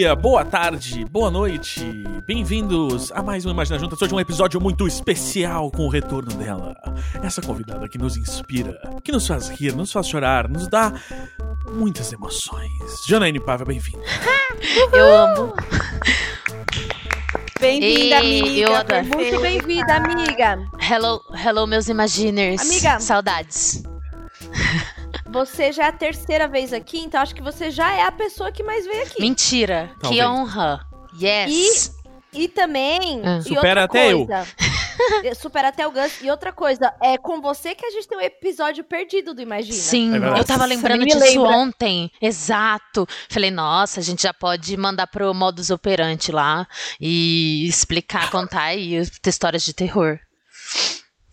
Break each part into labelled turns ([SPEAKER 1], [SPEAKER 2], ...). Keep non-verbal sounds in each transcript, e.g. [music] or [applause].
[SPEAKER 1] Dia, boa tarde, boa noite. Bem-vindos a mais um Imagina Juntas. Hoje é um episódio muito especial com o retorno dela. Essa convidada que nos inspira, que nos faz rir, nos faz chorar, nos dá muitas emoções. Janaíne Paiva, bem-vinda. [laughs]
[SPEAKER 2] Eu amo.
[SPEAKER 3] Bem-vinda, amiga. Muito bem-vinda, amiga.
[SPEAKER 2] Hello, hello, meus Imaginers.
[SPEAKER 3] Amiga.
[SPEAKER 2] Saudades.
[SPEAKER 3] Você já é a terceira vez aqui, então acho que você já é a pessoa que mais veio aqui.
[SPEAKER 2] Mentira.
[SPEAKER 1] Talvez.
[SPEAKER 2] Que honra. Yes.
[SPEAKER 3] E também.
[SPEAKER 2] Ah.
[SPEAKER 3] e
[SPEAKER 1] Supera
[SPEAKER 3] outra
[SPEAKER 1] até eu. [laughs]
[SPEAKER 3] Supera até o Gus. E outra coisa, é com você que a gente tem um episódio perdido do Imagina.
[SPEAKER 2] Sim,
[SPEAKER 1] É
[SPEAKER 2] eu tava lembrando disso
[SPEAKER 3] lembra.
[SPEAKER 2] ontem. Exato. Falei, nossa, a gente já pode mandar pro modus operandi lá e explicar, contar aí histórias de terror.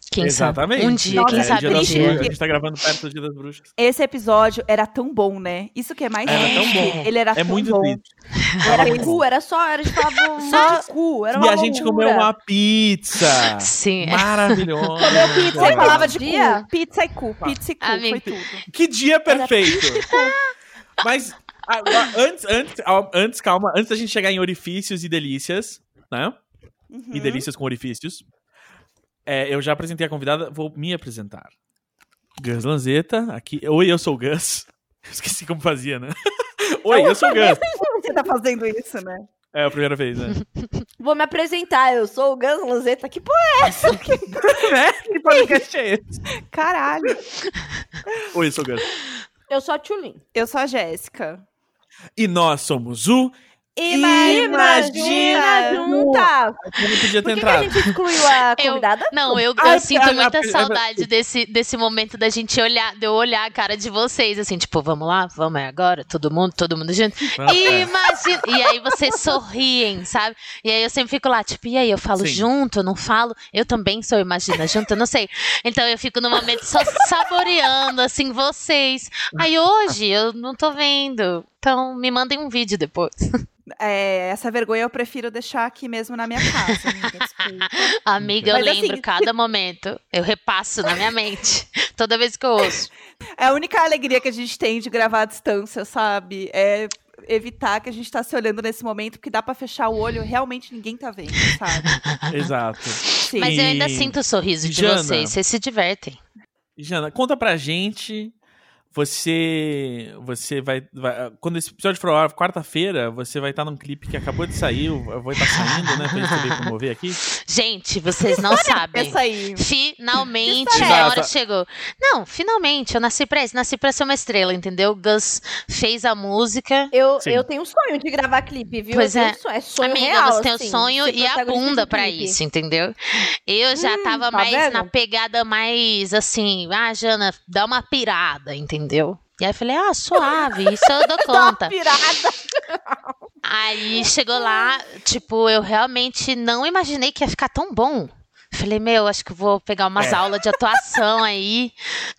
[SPEAKER 2] Quem
[SPEAKER 1] Exatamente.
[SPEAKER 2] sabe? Um dia,
[SPEAKER 3] Nossa,
[SPEAKER 2] quem
[SPEAKER 1] É,
[SPEAKER 2] sabe
[SPEAKER 1] Dia
[SPEAKER 2] um dia.
[SPEAKER 1] Bruxas. A gente tá gravando perto do Dia das Bruxas.
[SPEAKER 4] Esse episódio era tão bom, né? Isso que é mais
[SPEAKER 1] Era
[SPEAKER 4] triste.
[SPEAKER 1] tão bom.
[SPEAKER 4] Ele era
[SPEAKER 1] É
[SPEAKER 4] tão
[SPEAKER 1] muito
[SPEAKER 4] bom.
[SPEAKER 1] triste.
[SPEAKER 3] Era cu, era só. Era, a gente falava monte de cu. Era uma
[SPEAKER 1] E a gente
[SPEAKER 3] loucura.
[SPEAKER 1] comeu uma pizza.
[SPEAKER 2] Sim.
[SPEAKER 1] Maravilhosa.
[SPEAKER 3] Comeu pizza,
[SPEAKER 4] Você falava de
[SPEAKER 3] Dia?
[SPEAKER 4] cu, pizza e cu, pizza e cu, foi tudo.
[SPEAKER 1] Que dia perfeito! [laughs] Mas a- a- antes, antes, a- antes, calma, antes da gente chegar em orifícios e delícias, né?
[SPEAKER 4] Uhum.
[SPEAKER 1] E delícias com orifícios. É, eu já apresentei a convidada, vou me apresentar. Gus Lanzetta, aqui. Oi, eu sou o Gus. [laughs] Esqueci como fazia, né? [laughs] Oi, eu sou o Gus.
[SPEAKER 4] Você tá fazendo isso, né?
[SPEAKER 1] É a primeira vez, né? [laughs]
[SPEAKER 3] Vou me apresentar. Eu sou o Gus Lanzetta. Que porra é essa?
[SPEAKER 1] né? Que podcast é esse?
[SPEAKER 4] Caralho.
[SPEAKER 1] Oi, eu sou o Gus.
[SPEAKER 3] Eu sou a Tchulin.
[SPEAKER 4] Eu sou a Jéssica.
[SPEAKER 1] E nós somos o.
[SPEAKER 3] Imagina juntas!
[SPEAKER 1] Eu não podia ter
[SPEAKER 3] Por que, que a
[SPEAKER 1] entrado.
[SPEAKER 3] gente excluiu a [laughs]
[SPEAKER 2] Eu-
[SPEAKER 3] convidada?
[SPEAKER 2] Não, eu,
[SPEAKER 1] Ai,
[SPEAKER 2] eu sinto
[SPEAKER 1] cara,
[SPEAKER 2] muita
[SPEAKER 1] é- é-
[SPEAKER 2] saudade desse, desse momento da gente olhar, de eu olhar a cara de vocês, assim, tipo, vamos lá, vamos é agora, todo mundo, todo mundo junto. [laughs]
[SPEAKER 1] É.
[SPEAKER 2] Imagina! E aí vocês sorriem, sabe? E aí eu sempre fico lá, tipo, e aí, eu falo
[SPEAKER 1] Sim.
[SPEAKER 2] junto, eu não falo? Eu também sou Imagina junto, eu não sei. Então eu fico no momento só saboreando, assim, vocês. Aí hoje eu não tô vendo. Então me mandem um vídeo depois. [laughs]
[SPEAKER 4] É, essa vergonha eu prefiro deixar aqui mesmo na minha casa, [laughs] amiga.
[SPEAKER 2] Amiga, eu
[SPEAKER 4] Mas,
[SPEAKER 2] lembro
[SPEAKER 4] assim,
[SPEAKER 2] cada momento. Eu repasso na minha mente. [laughs] Toda vez que eu ouço.
[SPEAKER 4] É a única alegria que a gente tem de gravar à distância, sabe? É evitar que a gente tá se olhando nesse momento, porque dá pra fechar o olho, realmente ninguém tá vendo, sabe? [laughs]
[SPEAKER 1] Exato.
[SPEAKER 4] Sim.
[SPEAKER 2] Mas eu ainda sinto o sorriso de
[SPEAKER 1] Jana?
[SPEAKER 2] vocês. Vocês se divertem.
[SPEAKER 1] Jana, conta pra gente. Você. Você vai. vai- quando esse episódio for ao ar, quarta-feira, você vai estar num clipe que acabou de sair. Eu vou estar saindo, né? Pra gente poder promover aqui. [laughs]
[SPEAKER 2] Gente, vocês não sabem. Finalmente
[SPEAKER 1] é
[SPEAKER 2] a hora chegou. Não, finalmente, eu nasci pra isso, nasci pra ser uma estrela, entendeu? Gus fez a música.
[SPEAKER 3] Eu,
[SPEAKER 1] Sim.
[SPEAKER 3] eu tenho um sonho de gravar clipe, viu?
[SPEAKER 2] Pois é.
[SPEAKER 3] um sonho. É sonho
[SPEAKER 2] Amiga,
[SPEAKER 3] real,
[SPEAKER 2] você tem o
[SPEAKER 3] assim,
[SPEAKER 2] sonho
[SPEAKER 3] ser
[SPEAKER 2] e a bunda pra isso, entendeu? Eu já
[SPEAKER 3] Hum,
[SPEAKER 2] tava
[SPEAKER 3] tá
[SPEAKER 2] mais
[SPEAKER 3] vendo?
[SPEAKER 2] na pegada mais assim, ah, Jana, dá uma pirada, entendeu? E aí eu falei, ah, suave, isso eu dou [laughs] conta.
[SPEAKER 3] pirada.
[SPEAKER 2] Aí chegou lá, tipo, eu realmente não imaginei que ia ficar tão bom. Falei, meu, acho que vou pegar umas
[SPEAKER 1] É.
[SPEAKER 2] aulas de atuação aí,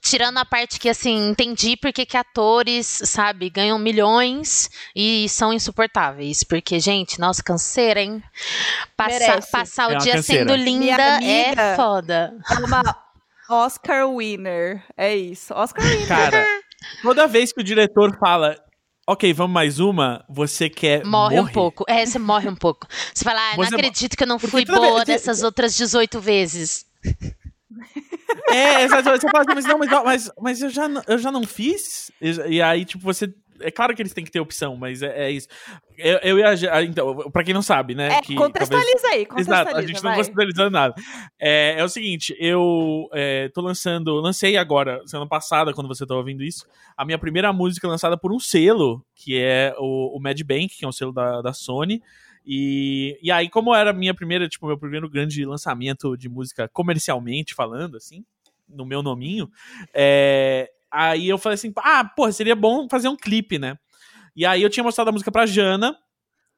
[SPEAKER 2] tirando a parte que, assim, entendi porque que atores, sabe, ganham milhões e são insuportáveis. Porque, gente, nossa, canseira, hein? Passar,
[SPEAKER 3] Merece.
[SPEAKER 2] passar
[SPEAKER 1] É
[SPEAKER 2] o dia
[SPEAKER 1] canseira.
[SPEAKER 2] sendo linda
[SPEAKER 4] Minha
[SPEAKER 2] é
[SPEAKER 4] amiga.
[SPEAKER 2] foda.
[SPEAKER 4] É uma Oscar winner. É isso. Oscar winner.
[SPEAKER 1] Cara, toda vez que o diretor fala. Ok, vamos mais uma, você quer.
[SPEAKER 2] Morre um
[SPEAKER 1] morrer.
[SPEAKER 2] pouco. É, você morre um pouco. Você fala, ah, não
[SPEAKER 1] Você mo-
[SPEAKER 2] acredito que eu não fui boa
[SPEAKER 1] vez-
[SPEAKER 2] dessas outras 18 vezes.
[SPEAKER 1] É, exatamente. Você fala assim, mas não, mas, mas, mas eu, já, não- eu já não fiz. E, e aí, tipo, você. É claro que eles têm que ter opção, mas é, é isso. Eu, eu ia. ah, Então, pra quem não sabe, né?
[SPEAKER 4] É,
[SPEAKER 1] que
[SPEAKER 4] contextualiza aí, contextualiza,
[SPEAKER 1] Exato, a gente não contextualizando nada. É, é o seguinte, eu é, tô lançando, lancei agora, semana passada, quando você tá ouvindo isso, a minha primeira música lançada por um selo, que é o, o Mad Bank, que é um selo da, da Sony. E, e aí, como era a minha primeira, tipo, meu primeiro grande lançamento de música comercialmente falando, assim, no meu nominho, é, aí eu falei assim, ah, porra, seria bom fazer um clipe, né? E aí eu tinha mostrado a música pra Jana,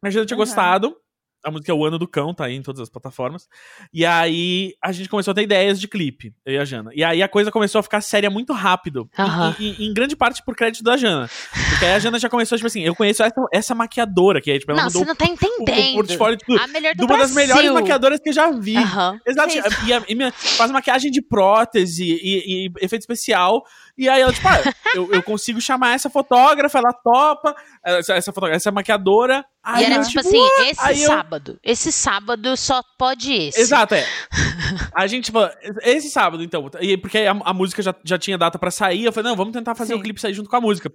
[SPEAKER 1] a Jana tinha
[SPEAKER 4] Aham.
[SPEAKER 1] gostado, A música é O Ano do Cão, tá aí em todas as plataformas. E aí a gente começou a ter ideias de clipe, eu e a Jana. E aí a coisa começou a ficar séria muito rápido.
[SPEAKER 2] Aham.
[SPEAKER 1] E, e- em grande parte por crédito da Jana. Porque aí a Jana já começou, tipo assim, eu conheço essa, essa maquiadora, que aí, tipo, ela
[SPEAKER 2] Não, você não tá
[SPEAKER 1] o, o
[SPEAKER 2] entendendo.
[SPEAKER 1] portfólio de tudo.
[SPEAKER 2] A melhor
[SPEAKER 1] De
[SPEAKER 2] do
[SPEAKER 1] uma das
[SPEAKER 2] Brasil.
[SPEAKER 1] melhores maquiadoras que eu já vi.
[SPEAKER 2] Aham.
[SPEAKER 1] Exato. E, a- e minha- faz maquiagem de prótese e, e efeito especial. E aí ela, tipo, ah, eu, eu consigo chamar essa fotógrafa, ela topa, essa, essa fotógrafa, essa maquiadora. Aí
[SPEAKER 2] E era
[SPEAKER 1] eu,
[SPEAKER 2] tipo assim, esse
[SPEAKER 1] Aí eu-
[SPEAKER 2] sábado. Esse sábado só pode esse.
[SPEAKER 1] Exato, é. [laughs] A gente, tipo, esse sábado, então, e porque a, a música já, já tinha data pra sair, eu falei, não, vamos tentar fazer
[SPEAKER 4] Sim.
[SPEAKER 1] o clipe sair junto com a música.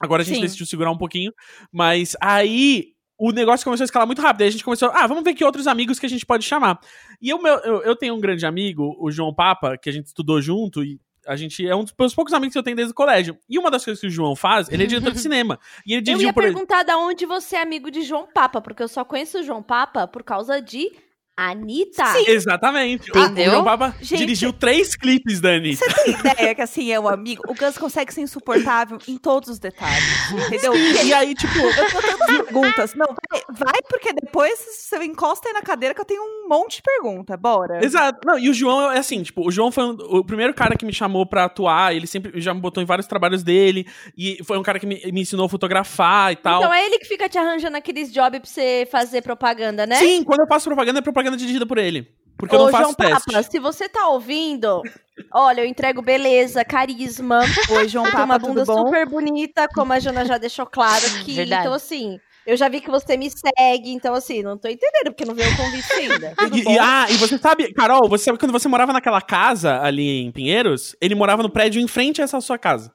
[SPEAKER 1] Agora a gente
[SPEAKER 4] Sim.
[SPEAKER 1] decidiu segurar um pouquinho, mas aí o negócio começou a escalar muito rápido. Aí a gente começou, ah, vamos ver que outros amigos que a gente pode chamar. E eu, meu, eu, eu tenho um grande amigo, o João Papa, que a gente estudou junto e a gente é um dos poucos amigos que eu tenho desde o colégio. E uma das coisas que o João faz, ele é diretor de [laughs] cinema. E ele
[SPEAKER 3] Eu
[SPEAKER 1] dirigiu
[SPEAKER 3] ia
[SPEAKER 1] por
[SPEAKER 3] perguntar da onde você é amigo de João Papa, porque eu só conheço o João Papa por causa de Anitta.
[SPEAKER 4] Sim.
[SPEAKER 1] Exatamente.
[SPEAKER 2] Entendeu?
[SPEAKER 1] O João Papa
[SPEAKER 4] Gente-
[SPEAKER 1] dirigiu três clipes da Anitta.
[SPEAKER 4] Você tem ideia que assim é o amigo? O Gus consegue ser insuportável em todos os detalhes. Entendeu?
[SPEAKER 1] E aí, tipo,
[SPEAKER 4] Eu tenho tantas perguntas. Não, vai, vai, porque depois você encosta aí na cadeira que eu tenho um monte de pergunta. Bora.
[SPEAKER 1] Exato. Não, e o João é assim, tipo, o João foi um- o primeiro cara que me chamou pra atuar, ele sempre já me botou em vários trabalhos dele, e foi um cara que me, me ensinou a fotografar e tal.
[SPEAKER 3] Então é ele que fica te arranjando aqueles jobs pra você fazer propaganda, né?
[SPEAKER 1] Sim, quando eu faço propaganda, é propaganda dirigida por ele. Porque eu
[SPEAKER 3] Ô,
[SPEAKER 1] não faço
[SPEAKER 3] João
[SPEAKER 1] teste.
[SPEAKER 3] Papa, se você tá ouvindo, olha, eu entrego beleza, carisma,
[SPEAKER 4] Oi, João
[SPEAKER 3] uma
[SPEAKER 4] Papa,
[SPEAKER 3] bunda
[SPEAKER 4] tudo bom?
[SPEAKER 3] super bonita, como a Jana já deixou claro [laughs] aqui.
[SPEAKER 2] Verdade.
[SPEAKER 3] Então, assim, eu já vi que você me segue, então, assim, não tô entendendo, porque não veio o convite ainda. [laughs]
[SPEAKER 1] E, e- ah, e você sabe, Carol, você sabe quando você morava naquela casa ali em Pinheiros? Ele morava no prédio em frente a essa sua casa.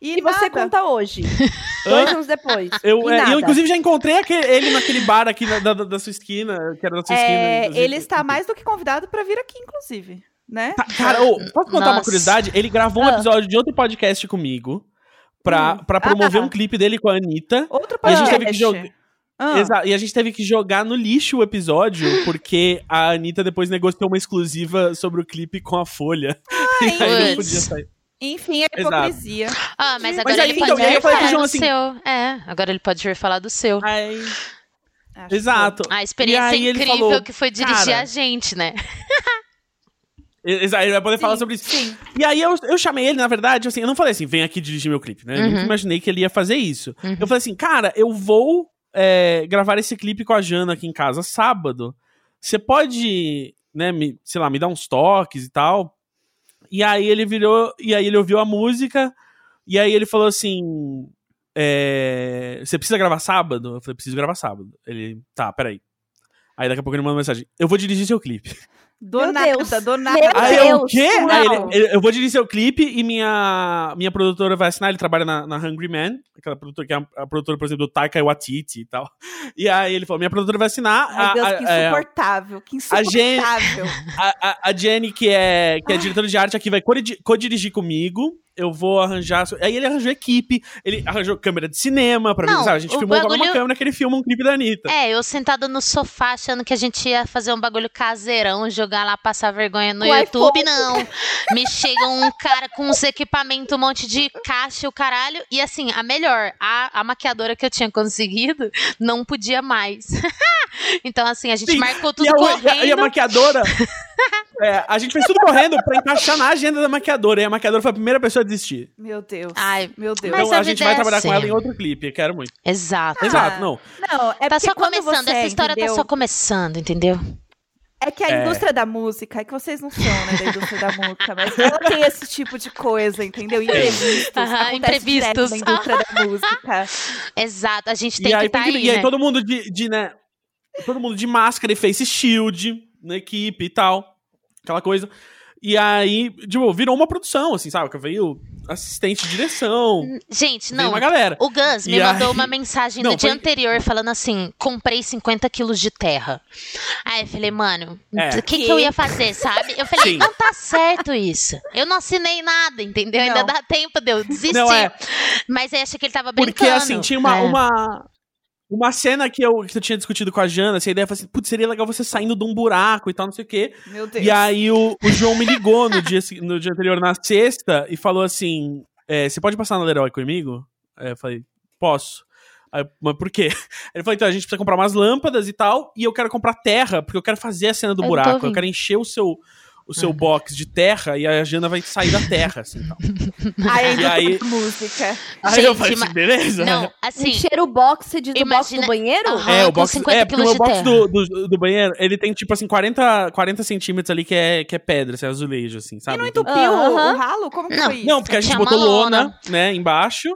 [SPEAKER 3] E você
[SPEAKER 4] nada.
[SPEAKER 3] conta hoje, [laughs] dois anos depois.
[SPEAKER 1] Eu,
[SPEAKER 3] e
[SPEAKER 1] é, eu, inclusive, já encontrei aquele- ele naquele bar aqui da, da- da sua esquina, que era da sua esquina.
[SPEAKER 4] É,
[SPEAKER 1] inclusive.
[SPEAKER 4] ele está mais do que convidado pra vir aqui, inclusive. Né?
[SPEAKER 1] Tá, cara, ô, posso contar uma
[SPEAKER 2] Nossa.
[SPEAKER 1] curiosidade? Ele gravou um
[SPEAKER 3] Ah.
[SPEAKER 1] episódio de outro podcast comigo pra,
[SPEAKER 3] Hum.
[SPEAKER 1] pra promover
[SPEAKER 4] Ah.
[SPEAKER 1] um clipe dele com a Anitta.
[SPEAKER 4] Outro
[SPEAKER 1] E a gente
[SPEAKER 4] podcast.
[SPEAKER 1] teve que jogar.
[SPEAKER 4] Ah,
[SPEAKER 1] E a gente teve que jogar no lixo o episódio, porque a Anitta depois negociou uma exclusiva sobre o clipe com a Folha. [laughs] e aí não podia sair.
[SPEAKER 4] Enfim, é
[SPEAKER 1] Exato.
[SPEAKER 4] hipocrisia.
[SPEAKER 2] Ah, mas
[SPEAKER 1] Mas
[SPEAKER 2] agora
[SPEAKER 1] aí,
[SPEAKER 2] ele
[SPEAKER 1] então,
[SPEAKER 2] pode vir
[SPEAKER 1] eu falei pro
[SPEAKER 2] falar
[SPEAKER 1] João
[SPEAKER 2] do
[SPEAKER 1] assim-
[SPEAKER 2] seu. É, agora ele pode vir falar do seu.
[SPEAKER 1] Aí,
[SPEAKER 4] Acho
[SPEAKER 1] exato.
[SPEAKER 2] A experiência incrível
[SPEAKER 1] falou,
[SPEAKER 2] que foi dirigir
[SPEAKER 1] "Cara,
[SPEAKER 2] a gente, né?
[SPEAKER 1] Exa- Ele vai poder falar
[SPEAKER 4] Sim,
[SPEAKER 1] sobre isso.
[SPEAKER 4] Sim.
[SPEAKER 1] E aí eu, eu chamei ele, na verdade, assim, eu não falei assim, vem aqui dirigir meu clipe, né? Eu nunca
[SPEAKER 2] Uhum.
[SPEAKER 1] imaginei que ele ia fazer isso.
[SPEAKER 2] Uhum.
[SPEAKER 1] Eu falei assim, cara, eu vou é, gravar esse clipe com a Jana aqui em casa sábado. Você pode, né, me, sei lá, me dar uns toques e tal. E aí ele virou, e aí ele ouviu a música, e aí ele falou assim. é, você precisa gravar sábado? Eu falei, preciso gravar sábado. Ele, tá, peraí. Aí daqui a pouco ele manda uma mensagem. Eu vou dirigir seu clipe.
[SPEAKER 4] Do
[SPEAKER 3] Meu
[SPEAKER 4] nada,
[SPEAKER 3] Deus.
[SPEAKER 4] do nada.
[SPEAKER 3] Meu
[SPEAKER 1] Aí eu, o
[SPEAKER 3] Deus,
[SPEAKER 1] quê?
[SPEAKER 3] não.
[SPEAKER 1] Aí ele, ele- eu vou dirigir seu clipe e minha, minha produtora vai assinar. Ele trabalha na, na Hungry Man, aquela produtora que é a, a produtora, por exemplo, do Taika Waititi e tal. E aí ele falou: minha produtora vai assinar.
[SPEAKER 4] Ai,
[SPEAKER 1] a,
[SPEAKER 4] Deus,
[SPEAKER 1] a-
[SPEAKER 4] que
[SPEAKER 1] é,
[SPEAKER 4] insuportável. Que
[SPEAKER 1] a Jen-
[SPEAKER 4] insuportável. [laughs]
[SPEAKER 1] a, a, a Jenny, que é, que é diretora de arte aqui, vai co-dirigir comigo. Eu vou arranjar. Aí ele arranjou equipe, ele arranjou câmera de cinema pra mim. Sabe? A gente
[SPEAKER 2] o
[SPEAKER 1] filmou agora uma
[SPEAKER 2] bagulho-
[SPEAKER 1] câmera que ele filma um clipe da Anitta.
[SPEAKER 2] É, eu sentada no sofá achando que a gente ia fazer um bagulho caseirão, jogar lá, passar vergonha no
[SPEAKER 3] Com
[SPEAKER 2] YouTube,
[SPEAKER 3] iPhone.
[SPEAKER 2] não. Me chega um cara com uns equipamentos, um monte de caixa e o caralho. E assim, a melhor, a, a maquiadora que eu tinha conseguido não podia mais. [laughs] então, assim, a gente
[SPEAKER 1] Sim,
[SPEAKER 2] marcou
[SPEAKER 1] E
[SPEAKER 2] tudo
[SPEAKER 1] a, e, a,
[SPEAKER 2] correndo.
[SPEAKER 1] e a maquiadora. [laughs] é, a gente fez tudo correndo pra encaixar na agenda da maquiadora. E a maquiadora foi a primeira pessoa a desistir.
[SPEAKER 4] Meu Deus.
[SPEAKER 2] Ai,
[SPEAKER 4] meu Deus.
[SPEAKER 2] Mas
[SPEAKER 1] então
[SPEAKER 2] a
[SPEAKER 1] a gente vai trabalhar com
[SPEAKER 2] assim.
[SPEAKER 1] ela em outro clipe. Quero muito.
[SPEAKER 2] Exato.
[SPEAKER 1] Exato, não.
[SPEAKER 4] Não, é
[SPEAKER 2] Tá só começando,
[SPEAKER 4] você,
[SPEAKER 2] essa história
[SPEAKER 4] entendeu?
[SPEAKER 2] tá só começando, entendeu?
[SPEAKER 4] É que a
[SPEAKER 1] É.
[SPEAKER 4] indústria da música, é que vocês não são, né, da indústria da música, mas ela tem esse tipo de coisa, entendeu? Imprevistos.
[SPEAKER 2] Aham, imprevistos.
[SPEAKER 4] na indústria da música.
[SPEAKER 2] Exato, a gente tem
[SPEAKER 1] E
[SPEAKER 2] que estar
[SPEAKER 1] que-
[SPEAKER 2] aí,
[SPEAKER 1] e aí
[SPEAKER 2] né?
[SPEAKER 1] todo mundo de, de, né? Todo mundo de máscara e face shield na equipe e tal. Aquela coisa. E aí, tipo, virou uma produção, assim, sabe? Que veio assistente de direção.
[SPEAKER 2] Gente, não,
[SPEAKER 1] uma galera.
[SPEAKER 2] O Gus me
[SPEAKER 1] E
[SPEAKER 2] mandou
[SPEAKER 1] aí-
[SPEAKER 2] uma mensagem
[SPEAKER 1] Não,
[SPEAKER 2] no dia
[SPEAKER 1] foi-
[SPEAKER 2] anterior falando assim: comprei 50 quilos de terra. Aí eu falei, mano,
[SPEAKER 1] É.
[SPEAKER 2] o que, que eu ia fazer, sabe? Eu falei,
[SPEAKER 1] Sim.
[SPEAKER 2] não tá certo isso. Eu não assinei nada, entendeu? Ainda
[SPEAKER 4] Não.
[SPEAKER 2] dá tempo de eu desistir.
[SPEAKER 1] Não, é.
[SPEAKER 2] Mas aí achei que ele tava brincando.
[SPEAKER 1] Porque, assim, tinha uma,
[SPEAKER 2] É.
[SPEAKER 1] uma, uma cena que eu, que eu tinha discutido com a Jana, assim, a ideia foi assim, putz, seria legal você saindo de um buraco e tal, não sei o quê.
[SPEAKER 4] Meu Deus.
[SPEAKER 1] E aí o, o João me ligou no dia, no dia anterior, na sexta, e falou assim: é, você pode passar na Leroy comigo? É, eu falei, posso. Aí, mas por quê? [laughs] Ele falou, então, a gente precisa comprar umas lâmpadas e tal, e eu quero comprar terra, porque eu quero fazer a cena do
[SPEAKER 2] Eu tô
[SPEAKER 1] buraco. Eu quero encher o seu, o seu box de terra e a Jana vai sair da terra, assim, tal. [laughs]
[SPEAKER 4] Aí
[SPEAKER 1] E [laughs]
[SPEAKER 4] música.
[SPEAKER 1] Aí eu falei assim, beleza?
[SPEAKER 2] Não, assim,
[SPEAKER 3] Encher o box, você diz o box
[SPEAKER 2] Imagina-
[SPEAKER 3] do banheiro?
[SPEAKER 2] Aham.
[SPEAKER 1] É, o box,
[SPEAKER 2] 50
[SPEAKER 1] é, porque o
[SPEAKER 2] quilos
[SPEAKER 1] meu
[SPEAKER 2] de
[SPEAKER 1] box do, do, do banheiro, ele tem tipo assim 40, 40 centímetros ali que é, que é pedra, assim, azulejo, assim,
[SPEAKER 4] E
[SPEAKER 1] sabe?
[SPEAKER 4] não
[SPEAKER 1] Então-
[SPEAKER 4] entupiu o-
[SPEAKER 3] Aham.
[SPEAKER 4] o ralo? Como que
[SPEAKER 2] Não.
[SPEAKER 4] foi isso?
[SPEAKER 1] Não, porque a gente
[SPEAKER 2] Tinha
[SPEAKER 1] botou lona. né, embaixo.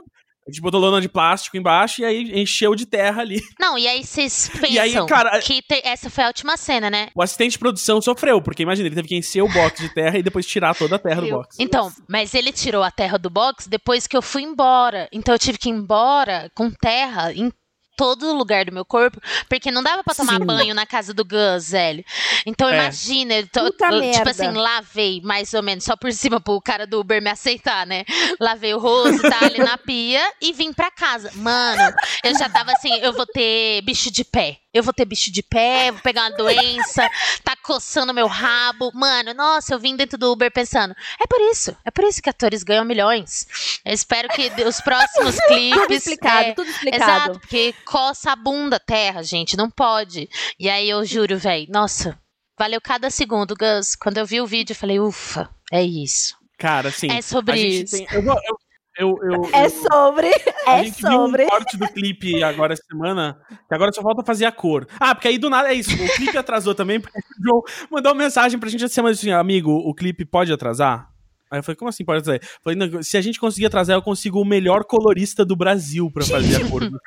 [SPEAKER 1] A gente botou lona de plástico embaixo e aí encheu de terra ali. [laughs]
[SPEAKER 2] não, e aí vocês pensam
[SPEAKER 1] E aí, cara,
[SPEAKER 2] que te- essa foi a última cena, né?
[SPEAKER 1] O assistente de produção sofreu, porque imagina, ele teve que encher o box de terra e depois tirar toda a terra do box.
[SPEAKER 2] Então, mas ele tirou a terra do box depois que eu fui embora. Então eu tive que ir embora com terra em todo lugar do meu corpo, porque não dava pra tomar
[SPEAKER 1] Sim.
[SPEAKER 2] banho na casa do Gus, velho. Então
[SPEAKER 1] É.
[SPEAKER 2] imagina, eu tô- eu,
[SPEAKER 3] merda.
[SPEAKER 2] tipo assim, lavei mais ou menos só por cima pro cara do Uber me aceitar, né? Lavei o rosto, tá ali na pia e vim pra casa. Mano, eu já tava assim, eu vou ter bicho de pé. Eu vou ter bicho de pé, vou pegar uma doença, tá coçando meu rabo. Mano, nossa, eu vim dentro do Uber pensando, é por isso, é por isso que atores ganham milhões. Eu espero que os próximos clipes.
[SPEAKER 3] Tudo explicado,
[SPEAKER 2] é,
[SPEAKER 3] tudo explicado.
[SPEAKER 2] Exato, porque coça a bunda terra, gente, não pode. E aí eu juro, velho, nossa, valeu cada segundo, Gus. Quando eu vi o vídeo, eu falei, ufa, é isso.
[SPEAKER 1] Cara, assim.
[SPEAKER 2] É sobre
[SPEAKER 1] a gente
[SPEAKER 2] isso.
[SPEAKER 1] tem- eu, vou- eu, eu, eu-
[SPEAKER 3] É sobre, [laughs]
[SPEAKER 1] a
[SPEAKER 3] é
[SPEAKER 1] gente viu
[SPEAKER 3] sobre.
[SPEAKER 1] um corte do clipe agora essa semana, que agora só falta fazer a cor. Ah, porque aí do nada é isso. O clipe atrasou também, porque o João mandou uma mensagem pra gente essa semana assim, amigo, o clipe pode atrasar? Aí eu falei, como assim pode atrasar? Eu Falei, não, se a gente conseguir atrasar, eu consigo o melhor colorista do Brasil pra fazer a cor. do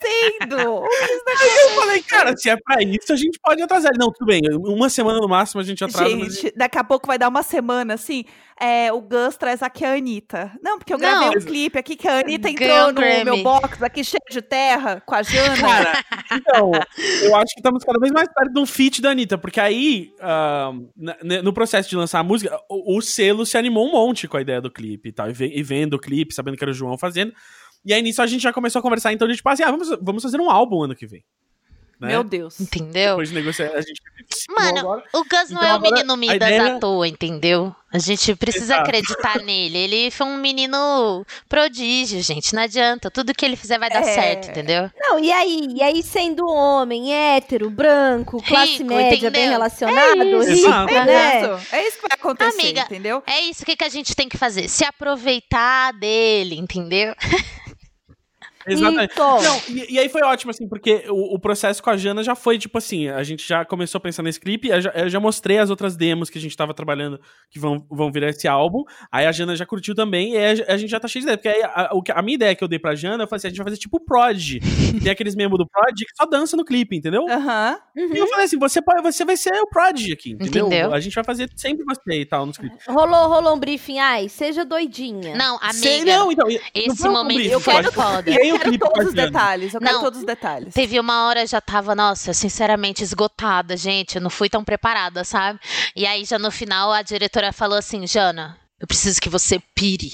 [SPEAKER 4] Sendo.
[SPEAKER 1] Eu falei, cara, se é pra isso, a gente pode atrasar. Não, tudo bem, uma semana no máximo a gente atrasa. mas-
[SPEAKER 4] Gente, daqui a pouco vai dar uma semana, assim, é, o Gus traz aqui a Anitta. Não, porque eu gravei
[SPEAKER 2] Não.
[SPEAKER 4] um clipe aqui que a Anitta entrou no
[SPEAKER 2] Grammy.
[SPEAKER 4] meu box aqui cheio de terra, com a Jana.
[SPEAKER 1] Cara, então, eu acho que estamos cada vez mais perto de um feat da Anitta, porque aí, ne- no processo de lançar a música, o, o selo se animou um monte com a ideia do clipe e tal, e, ve- e vendo o clipe, sabendo que era o João fazendo. E aí nisso a gente já começou a conversar, então a gente, tipo assim, ah, vamos, vamos fazer um álbum ano que vem. Né?
[SPEAKER 4] Meu Deus.
[SPEAKER 2] Entendeu?
[SPEAKER 1] Depois de negociar, a gente.
[SPEAKER 2] Mano,
[SPEAKER 1] agora.
[SPEAKER 2] o Gus não
[SPEAKER 1] Então
[SPEAKER 2] é o menino Midas
[SPEAKER 1] ideia-
[SPEAKER 2] à toa, entendeu? A gente precisa
[SPEAKER 1] Exato.
[SPEAKER 2] acreditar [laughs] nele. Ele foi um menino prodígio, gente. Não adianta. Tudo que ele fizer vai dar
[SPEAKER 4] É.
[SPEAKER 2] certo, entendeu?
[SPEAKER 3] Não, e aí? E aí, sendo homem, hétero, branco, classe
[SPEAKER 2] Rico,
[SPEAKER 3] média, bem
[SPEAKER 2] entendeu?
[SPEAKER 3] relacionado,
[SPEAKER 2] É isso.
[SPEAKER 3] rico,
[SPEAKER 1] Exato.
[SPEAKER 4] É
[SPEAKER 3] né?
[SPEAKER 4] isso. É isso que vai acontecer,
[SPEAKER 2] Amiga,
[SPEAKER 4] entendeu?
[SPEAKER 2] É isso que, que a gente tem que fazer. Se aproveitar dele, entendeu? [laughs]
[SPEAKER 1] Exatamente. Não, e, e aí foi ótimo, assim, porque o, o processo com a Jana já foi, tipo assim, a gente já começou a pensar nesse clipe, eu já, eu já mostrei as outras demos que a gente tava trabalhando que vão, vão virar esse álbum, aí a Jana já curtiu também, e aí a, a gente já tá cheio de ideia, porque aí a, a minha ideia que eu dei pra Jana, eu falei assim, a gente vai fazer tipo o Prod, [laughs] tem aqueles membros do Prod que só dança no clipe, entendeu?
[SPEAKER 4] Aham.
[SPEAKER 1] E eu falei assim, você, pode, você vai ser o Prod aqui, entendeu?
[SPEAKER 2] Entendeu?
[SPEAKER 1] A gente vai fazer sempre você e tal nos clipes.
[SPEAKER 3] Rolou, rolou um briefing. Ai, seja doidinha.
[SPEAKER 2] Não,
[SPEAKER 1] Sei,
[SPEAKER 2] amiga.
[SPEAKER 1] não, então, não
[SPEAKER 2] esse
[SPEAKER 1] foi um
[SPEAKER 2] momento
[SPEAKER 1] briefing,
[SPEAKER 4] eu
[SPEAKER 1] Prod.
[SPEAKER 2] foda.
[SPEAKER 1] E aí o
[SPEAKER 4] Eu quero todos os detalhes. Eu quero
[SPEAKER 2] Não.
[SPEAKER 4] todos os detalhes.
[SPEAKER 2] Teve uma hora já tava, nossa, sinceramente esgotada, gente. Eu não fui tão preparada, sabe? E aí já no final a diretora falou assim: Jana, eu preciso que você pire.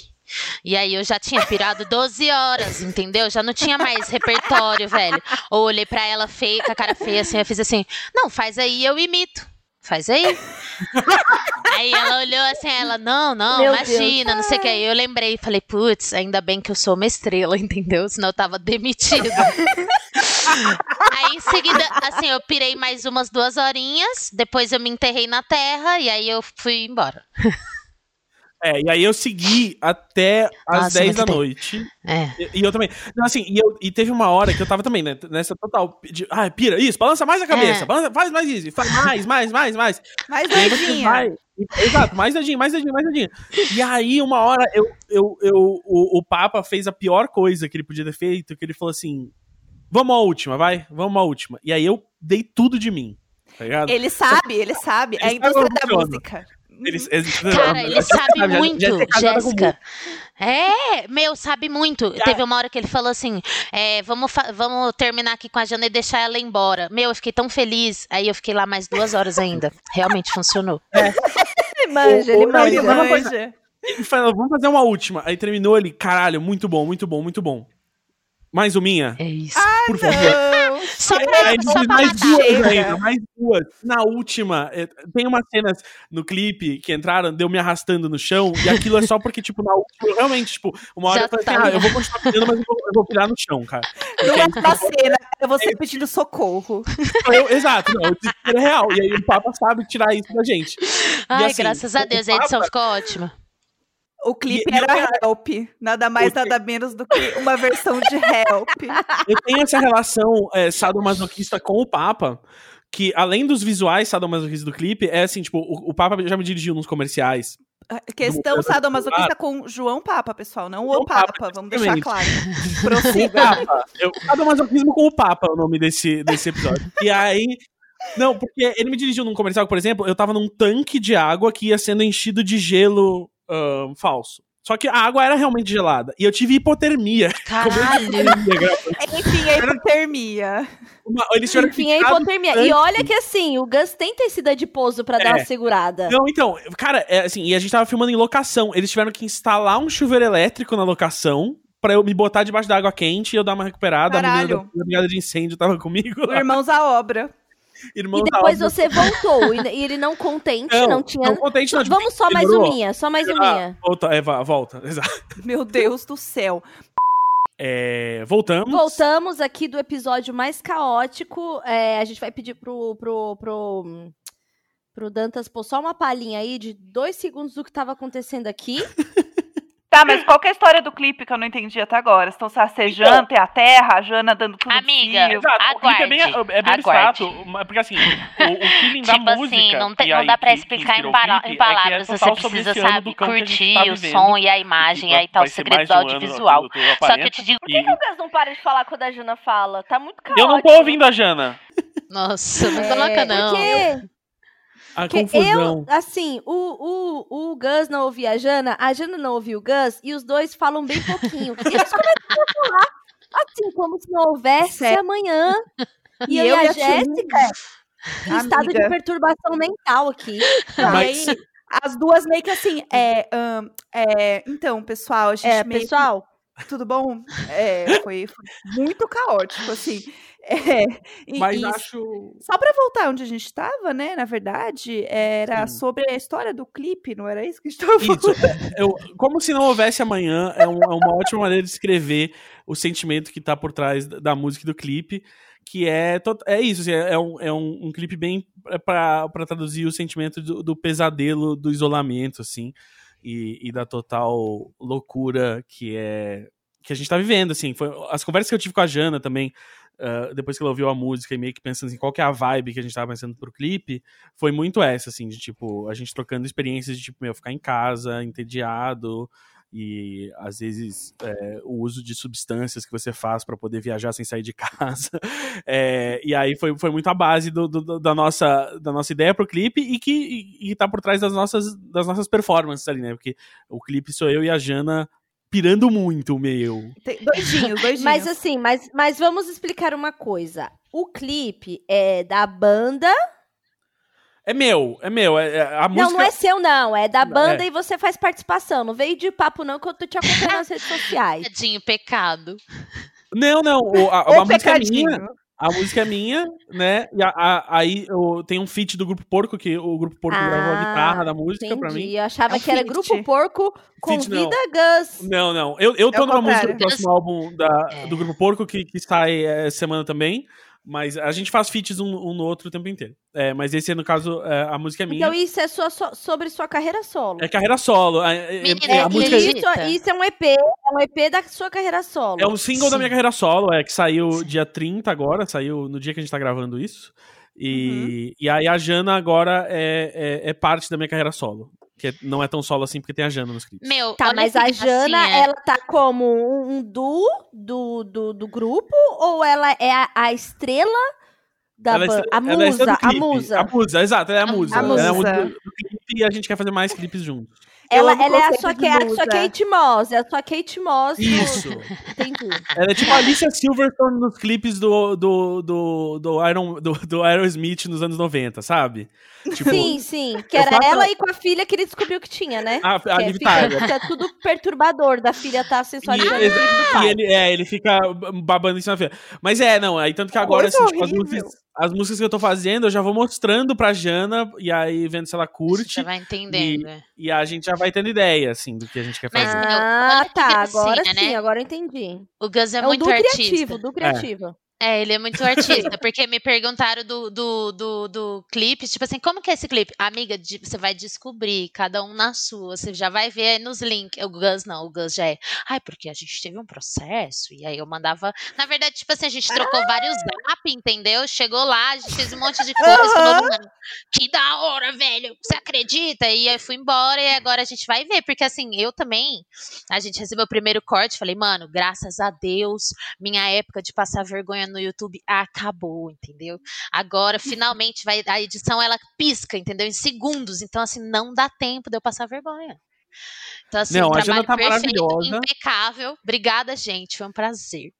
[SPEAKER 2] E aí eu já tinha pirado 12 horas, entendeu? Já não tinha mais repertório, velho. Ou olhei pra ela feia, com a cara feia assim, eu fiz assim: "Não, faz aí, eu imito". Faz aí. [laughs] aí ela olhou assim, ela, não, não,
[SPEAKER 3] Meu
[SPEAKER 2] imagina, não sei o que. Aí eu lembrei e falei, putz, ainda bem que eu sou uma estrela, [laughs] entendeu? Senão eu tava demitida. [laughs] Aí em seguida, assim, eu pirei mais umas duas horinhas, depois eu me enterrei na terra e aí eu fui embora.
[SPEAKER 1] É, e aí eu segui até
[SPEAKER 2] Nossa,
[SPEAKER 1] 10
[SPEAKER 2] muito
[SPEAKER 1] da
[SPEAKER 2] tempo.
[SPEAKER 1] noite.
[SPEAKER 2] É.
[SPEAKER 1] E, e eu também. Não, assim, e, eu- e teve uma hora que eu tava também, né? Nessa total. De, ah, pira, isso, balança mais a cabeça.
[SPEAKER 2] É.
[SPEAKER 1] balança- faz mais isso. Faz mais, mais, mais, mais.
[SPEAKER 4] Mais doidinha.
[SPEAKER 1] Exato, mais dedinho, mais dedinho, mais dedinho. E aí, uma hora, eu, eu, eu, o, o Papa fez a pior coisa que ele podia ter feito, que ele falou assim: vamos à última, vai, vamos à última. E aí eu dei tudo de mim. Tá?
[SPEAKER 4] Ele sabe, ele sabe. É a
[SPEAKER 1] sabe
[SPEAKER 4] indústria da música.
[SPEAKER 1] Eles, eles-
[SPEAKER 2] Cara, ele
[SPEAKER 1] já-
[SPEAKER 2] sabe
[SPEAKER 1] já- já
[SPEAKER 2] muito,
[SPEAKER 1] com
[SPEAKER 2] Jéssica. É, meu, sabe muito.
[SPEAKER 1] Cara.
[SPEAKER 2] Teve uma hora que ele falou assim: é, vamos, vamos terminar aqui com a Jana e deixar ela embora. Meu, eu fiquei tão feliz. Aí eu fiquei lá mais duas horas ainda. [laughs] Realmente funcionou.
[SPEAKER 3] Ele manja,
[SPEAKER 1] O-
[SPEAKER 3] ele
[SPEAKER 1] não,
[SPEAKER 3] manja.
[SPEAKER 1] ele coisa.
[SPEAKER 4] Manja.
[SPEAKER 1] Ele falou, vamos fazer uma última. Aí terminou ele, caralho, muito bom, muito bom, muito bom. Mais uma minha?
[SPEAKER 2] É isso.
[SPEAKER 1] Por favor.
[SPEAKER 4] Não.
[SPEAKER 2] Só pra,
[SPEAKER 1] Aí
[SPEAKER 2] só pra
[SPEAKER 1] mais
[SPEAKER 2] matar.
[SPEAKER 1] duas ainda, mais duas. Na última, eh, tem umas cenas no clipe que entraram, deu me arrastando no chão, e aquilo é só porque, tipo, na última, eu realmente, tipo, uma hora
[SPEAKER 2] Já
[SPEAKER 1] eu falei
[SPEAKER 2] tá.
[SPEAKER 1] assim, ah, eu vou continuar pilhando, mas eu vou, eu vou pirar no chão, cara.
[SPEAKER 4] Não é uma cena, é você pedindo socorro.
[SPEAKER 1] Eu- exato, não, o desespero é real. E aí o Papa sabe tirar isso da gente.
[SPEAKER 2] Ai,
[SPEAKER 1] assim,
[SPEAKER 2] graças a Deus, a edição
[SPEAKER 1] Papa-
[SPEAKER 2] ficou ótima.
[SPEAKER 4] O clipe
[SPEAKER 1] E-
[SPEAKER 4] era
[SPEAKER 1] eu-
[SPEAKER 4] Help. Nada mais, nada menos do que uma versão de Help. [laughs]
[SPEAKER 1] Eu tenho essa relação é, sadomasoquista com o Papa, que além dos visuais sadomasoquistas do clipe, é assim, tipo, o, o Papa já me dirigiu nos comerciais.
[SPEAKER 4] A Questão sadomasoquista com João Papa, pessoal. Não
[SPEAKER 1] João
[SPEAKER 4] o Papa,
[SPEAKER 1] Papa,
[SPEAKER 4] vamos deixar claro. [laughs]
[SPEAKER 1] O
[SPEAKER 4] Prossiga.
[SPEAKER 1] Papa. Eu, sadomasoquismo com o Papa é o nome desse, desse episódio. E aí. Não, porque ele me dirigiu num comercial, por exemplo, eu tava num tanque de água que ia sendo enchido de gelo ahn, falso. Só que a água era realmente gelada. E eu tive hipotermia. [laughs]
[SPEAKER 2] Caralho.
[SPEAKER 4] Enfim, a hipotermia.
[SPEAKER 1] Uma- eles
[SPEAKER 3] Enfim, a
[SPEAKER 1] ficar no
[SPEAKER 3] hipotermia. E olha que assim, o Gus tem tecido de pouso pra dar
[SPEAKER 1] É.
[SPEAKER 3] uma segurada.
[SPEAKER 1] Não, então, cara, é assim, e a gente tava filmando em locação. Eles tiveram que instalar um chuveiro elétrico na locação pra eu me botar debaixo da água quente e eu dar uma recuperada. A menina
[SPEAKER 4] Caralho.
[SPEAKER 1] da brigada de incêndio tava comigo. lá.
[SPEAKER 4] Irmãos à obra.
[SPEAKER 1] Irmãos
[SPEAKER 3] E
[SPEAKER 1] da
[SPEAKER 3] depois
[SPEAKER 1] obra.
[SPEAKER 3] você voltou. E ele não contente, não, tinha.
[SPEAKER 1] Não contente, não. tipo,
[SPEAKER 3] Vamos só mais
[SPEAKER 1] demorou.
[SPEAKER 3] uminha, só mais
[SPEAKER 1] Ah,
[SPEAKER 3] uminha.
[SPEAKER 1] volta, é, va- volta, [laughs] exato.
[SPEAKER 4] Meu Deus do céu.
[SPEAKER 1] É, voltamos.
[SPEAKER 3] Voltamos aqui do episódio mais caótico. É, a gente vai pedir pro, pro, pro, pro Dantas pôr só uma palhinha aí de dois segundos do que tava acontecendo aqui. [laughs]
[SPEAKER 4] Tá, mas qual que é a história do clipe que eu não entendi até agora? Estão sacejando, tem a terra, a Jana dando tudo
[SPEAKER 2] Amiga,
[SPEAKER 4] fio.
[SPEAKER 1] Exato, o clipe é bem,
[SPEAKER 2] Aguarde,
[SPEAKER 1] é bem
[SPEAKER 2] aguarde.
[SPEAKER 1] abstrato, porque assim, o, o feeling da
[SPEAKER 2] Tipo
[SPEAKER 1] música...
[SPEAKER 2] assim, não, tem-
[SPEAKER 1] e
[SPEAKER 2] não
[SPEAKER 1] aí
[SPEAKER 2] dá pra explicar em,
[SPEAKER 1] clipe,
[SPEAKER 2] em
[SPEAKER 1] é é
[SPEAKER 2] palavras. Você
[SPEAKER 1] total sobre
[SPEAKER 2] precisa, sabe,
[SPEAKER 1] gente
[SPEAKER 2] curtir
[SPEAKER 1] tá
[SPEAKER 2] o som e a imagem.
[SPEAKER 1] que
[SPEAKER 2] aí tá o segredo do
[SPEAKER 1] de um ano
[SPEAKER 2] audiovisual.
[SPEAKER 1] do- do
[SPEAKER 2] Só que eu te digo.
[SPEAKER 3] Por que, que o Gus não para de falar quando a Jana fala? Tá muito caótico.
[SPEAKER 1] Eu não tô ouvindo a Jana.
[SPEAKER 2] Nossa, não
[SPEAKER 3] É,
[SPEAKER 2] coloca não.
[SPEAKER 3] Porque,
[SPEAKER 1] A
[SPEAKER 3] porque
[SPEAKER 1] confusão.
[SPEAKER 3] eu, assim, o, o, o Gus não ouvia a Jana, a Jana não ouvia o Gus, e os dois falam bem pouquinho. E [laughs] eles começaram a falar assim, como se não houvesse
[SPEAKER 4] Sério?
[SPEAKER 3] amanhã. [laughs] E,
[SPEAKER 4] E
[SPEAKER 3] eu,
[SPEAKER 4] eu
[SPEAKER 3] e a Jéssica em estado de perturbação mental aqui.
[SPEAKER 1] Mas-
[SPEAKER 4] E aí, as duas meio que assim, é, ahn, é, então, pessoal, a gente
[SPEAKER 3] É,
[SPEAKER 4] meio que-
[SPEAKER 3] pessoal,
[SPEAKER 4] tudo bom? É, foi, foi muito caótico, assim. [laughs] É, e-
[SPEAKER 1] Mas
[SPEAKER 4] e
[SPEAKER 1] acho...
[SPEAKER 4] Só pra voltar onde a gente estava, né? Na verdade, era
[SPEAKER 1] Sim.
[SPEAKER 4] sobre a história do clipe, não era isso que a gente tava falando?
[SPEAKER 1] Isso, é, eu, como se não houvesse amanhã, é, um- é uma ótima maneira de escrever o sentimento que tá por trás da, música e do clipe, que é, é isso, assim, é, é um, é um, um clipe bem pra traduzir o sentimento do, do pesadelo do isolamento, assim, e, e da total loucura que é que a gente tá vivendo, assim, foi, as conversas que eu tive com a Jana também, ah, depois que ela ouviu a música e meio que pensando assim, qual que é a vibe que a gente tava pensando pro clipe, foi muito essa, assim, de tipo, a gente trocando experiências de, tipo, meu, ficar em casa, entediado, e às vezes é, o uso de substâncias que você faz para poder viajar sem sair de casa. [laughs] É, e aí foi, foi muito a base do, do- da, nossa, da nossa ideia pro clipe e que e, e tá por trás das nossas, das nossas performances ali, né? Porque o clipe sou eu e a Jana pirando muito, meu.
[SPEAKER 4] Tem doidinhos, [laughs] doidinhos.
[SPEAKER 3] mas assim, mas, mas vamos explicar uma coisa. O clipe é da banda.
[SPEAKER 1] É meu, é meu. É, é- a música.
[SPEAKER 3] Não, não é seu, não. É da banda
[SPEAKER 1] É.
[SPEAKER 3] e você faz participação. Não veio de papo, não, que eu tô te acompanhando [laughs] nas redes sociais.
[SPEAKER 2] Tadinho, pecado.
[SPEAKER 1] Não, não. o- a, a música é minha.
[SPEAKER 4] pecadinho.
[SPEAKER 1] A música é minha, né? E a- a- aí eu tenho um feat do Grupo Porco, que o Grupo Porco
[SPEAKER 3] Ah,
[SPEAKER 1] gravou a guitarra da música pra mim.
[SPEAKER 3] Entendi. Eu achava
[SPEAKER 4] É
[SPEAKER 3] que era
[SPEAKER 4] feat.
[SPEAKER 3] Grupo Porco
[SPEAKER 1] Feat,
[SPEAKER 3] convida Gus.
[SPEAKER 1] Não, não. Eu, eu tô
[SPEAKER 4] É
[SPEAKER 1] numa música do
[SPEAKER 4] contrário.
[SPEAKER 1] próximo álbum da-
[SPEAKER 2] É.
[SPEAKER 1] do Grupo Porco, que, que sai é, semana também. Mas a gente faz feats um, um no outro o tempo inteiro. É, mas esse, no caso, é, a música é minha.
[SPEAKER 3] Então isso é sua- so- sobre sua carreira solo.
[SPEAKER 1] É carreira solo. É-
[SPEAKER 2] Menina,
[SPEAKER 1] é- a
[SPEAKER 3] É,
[SPEAKER 1] música
[SPEAKER 3] isso, isso é um EP, é um EP da sua carreira solo.
[SPEAKER 1] é um single da
[SPEAKER 2] Sim.
[SPEAKER 1] minha carreira solo, é que saiu dia 30 agora, saiu no dia que a gente tá gravando isso. E, e aí a Jana agora é, é, é parte da minha carreira solo. Que é- não é tão solo assim porque tem a Jana nos clipes.
[SPEAKER 2] Meu,
[SPEAKER 3] Tá,
[SPEAKER 2] olha
[SPEAKER 3] mas a Jana,
[SPEAKER 2] gracinha.
[SPEAKER 3] ela tá como um, um duo do, do, do grupo ou ela é a, a estrela da
[SPEAKER 1] Ela é
[SPEAKER 3] A
[SPEAKER 1] ela é estrela
[SPEAKER 3] musa, a musa.
[SPEAKER 1] A musa, exato, ela é a musa.
[SPEAKER 2] A
[SPEAKER 1] Ela é a
[SPEAKER 4] musa.
[SPEAKER 1] musa do, do clipe e a gente quer fazer mais clipes juntos.
[SPEAKER 3] Ela, ela é a sua, que- a sua
[SPEAKER 4] musa.
[SPEAKER 3] Kate Moss. É a sua Kate Moss.
[SPEAKER 1] Isso.
[SPEAKER 3] Entendi.
[SPEAKER 1] Ela é tipo a Alicia Silverstone nos clipes do, do, do, do, Iron, do, do Aerosmith nos anos 90, sabe? Tipo,
[SPEAKER 3] Sim, sim. Que era
[SPEAKER 1] faço-
[SPEAKER 3] ela e com a filha que ele descobriu que tinha, né?
[SPEAKER 1] a, a
[SPEAKER 3] que é, fica- isso é tudo perturbador da filha estar tá
[SPEAKER 1] E,
[SPEAKER 3] sensualizando filho do
[SPEAKER 1] e ele, é, ele fica babando em cima da filha. Mas é, não, aí tanto que agora, assim, tipo, as músicas, as músicas que eu tô fazendo, eu já vou mostrando pra Jana, e aí vendo se ela
[SPEAKER 2] Você
[SPEAKER 1] curte,
[SPEAKER 2] vai entendendo. é.
[SPEAKER 1] e a gente já vai tendo ideia, assim, do que a gente quer fazer.
[SPEAKER 3] Ah, tá. Agora
[SPEAKER 2] né?
[SPEAKER 3] sim, agora eu entendi.
[SPEAKER 2] O Gus é,
[SPEAKER 3] É,
[SPEAKER 2] muito
[SPEAKER 3] do
[SPEAKER 2] artista.
[SPEAKER 3] criativo, do criativo.
[SPEAKER 2] É, ele é muito artista, porque me perguntaram do, do, do, do clipe, tipo assim, como que é esse clipe? Amiga, de- você vai descobrir, cada um na sua, você já vai ver aí nos links. O Gus não, o Gus já é, ai, porque a gente teve um processo, e aí eu mandava, na verdade, tipo assim, a gente trocou vários zap, entendeu? Chegou lá, a gente fez um monte de coisa, falou, mano, que da hora, velho, você acredita? E aí fui embora, e agora a gente vai ver, porque assim, eu também, a gente recebeu o primeiro corte, falei, mano, graças a Deus, minha época de passar vergonha no YouTube acabou, entendeu? Agora, finalmente, vai a edição ela pisca, entendeu? Em segundos. Então, assim, não dá tempo de eu passar vergonha. Então, assim,
[SPEAKER 1] Não,
[SPEAKER 2] um
[SPEAKER 1] a Jana
[SPEAKER 2] trabalho
[SPEAKER 1] tá
[SPEAKER 2] perfeito, impecável. Obrigada, gente. Foi um prazer.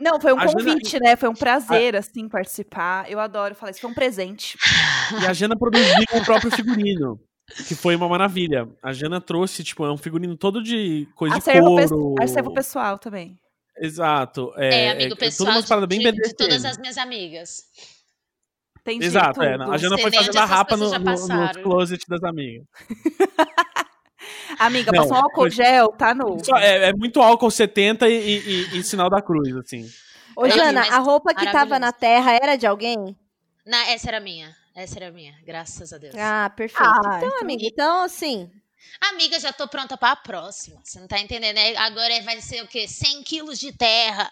[SPEAKER 4] Não, foi um
[SPEAKER 1] A Jana-
[SPEAKER 4] convite, né? Foi um prazer, assim, participar. Eu adoro falar isso. Foi um presente.
[SPEAKER 1] E a Jana produziu o próprio figurino. Que foi uma maravilha. A Jana trouxe, tipo, é um figurino todo de coisa
[SPEAKER 4] Acervo,
[SPEAKER 1] de
[SPEAKER 4] pe-
[SPEAKER 1] couro.
[SPEAKER 4] acervo pessoal também.
[SPEAKER 1] Exato.
[SPEAKER 2] É,
[SPEAKER 1] É,
[SPEAKER 2] amigo
[SPEAKER 1] é,
[SPEAKER 2] pessoal
[SPEAKER 1] Todas umas
[SPEAKER 2] de,
[SPEAKER 1] paradas bem
[SPEAKER 2] de, de todas as minhas amigas.
[SPEAKER 4] Tem
[SPEAKER 1] Exato, é.
[SPEAKER 4] tudo.
[SPEAKER 1] A Jana foi fazendo a rapa no, no, no closet das amigas. [laughs]
[SPEAKER 4] Amiga,
[SPEAKER 1] Não,
[SPEAKER 4] passou um álcool
[SPEAKER 1] foi-
[SPEAKER 4] gel, tá.
[SPEAKER 1] Só- é, é muito álcool 70 e, e- e- e sinal da cruz, assim.
[SPEAKER 3] Ô,
[SPEAKER 2] Não,
[SPEAKER 3] Jana, a roupa que tava na terra era de alguém?
[SPEAKER 2] Na, essa era minha. Essa era minha. Graças a Deus.
[SPEAKER 3] Ah, perfeito.
[SPEAKER 4] Ah,
[SPEAKER 3] então,
[SPEAKER 4] então-
[SPEAKER 3] amiga, então, assim...
[SPEAKER 2] Amiga, já tô pronta pra próxima. Você não tá entendendo, né? Agora vai ser o quê? 100 quilos de terra.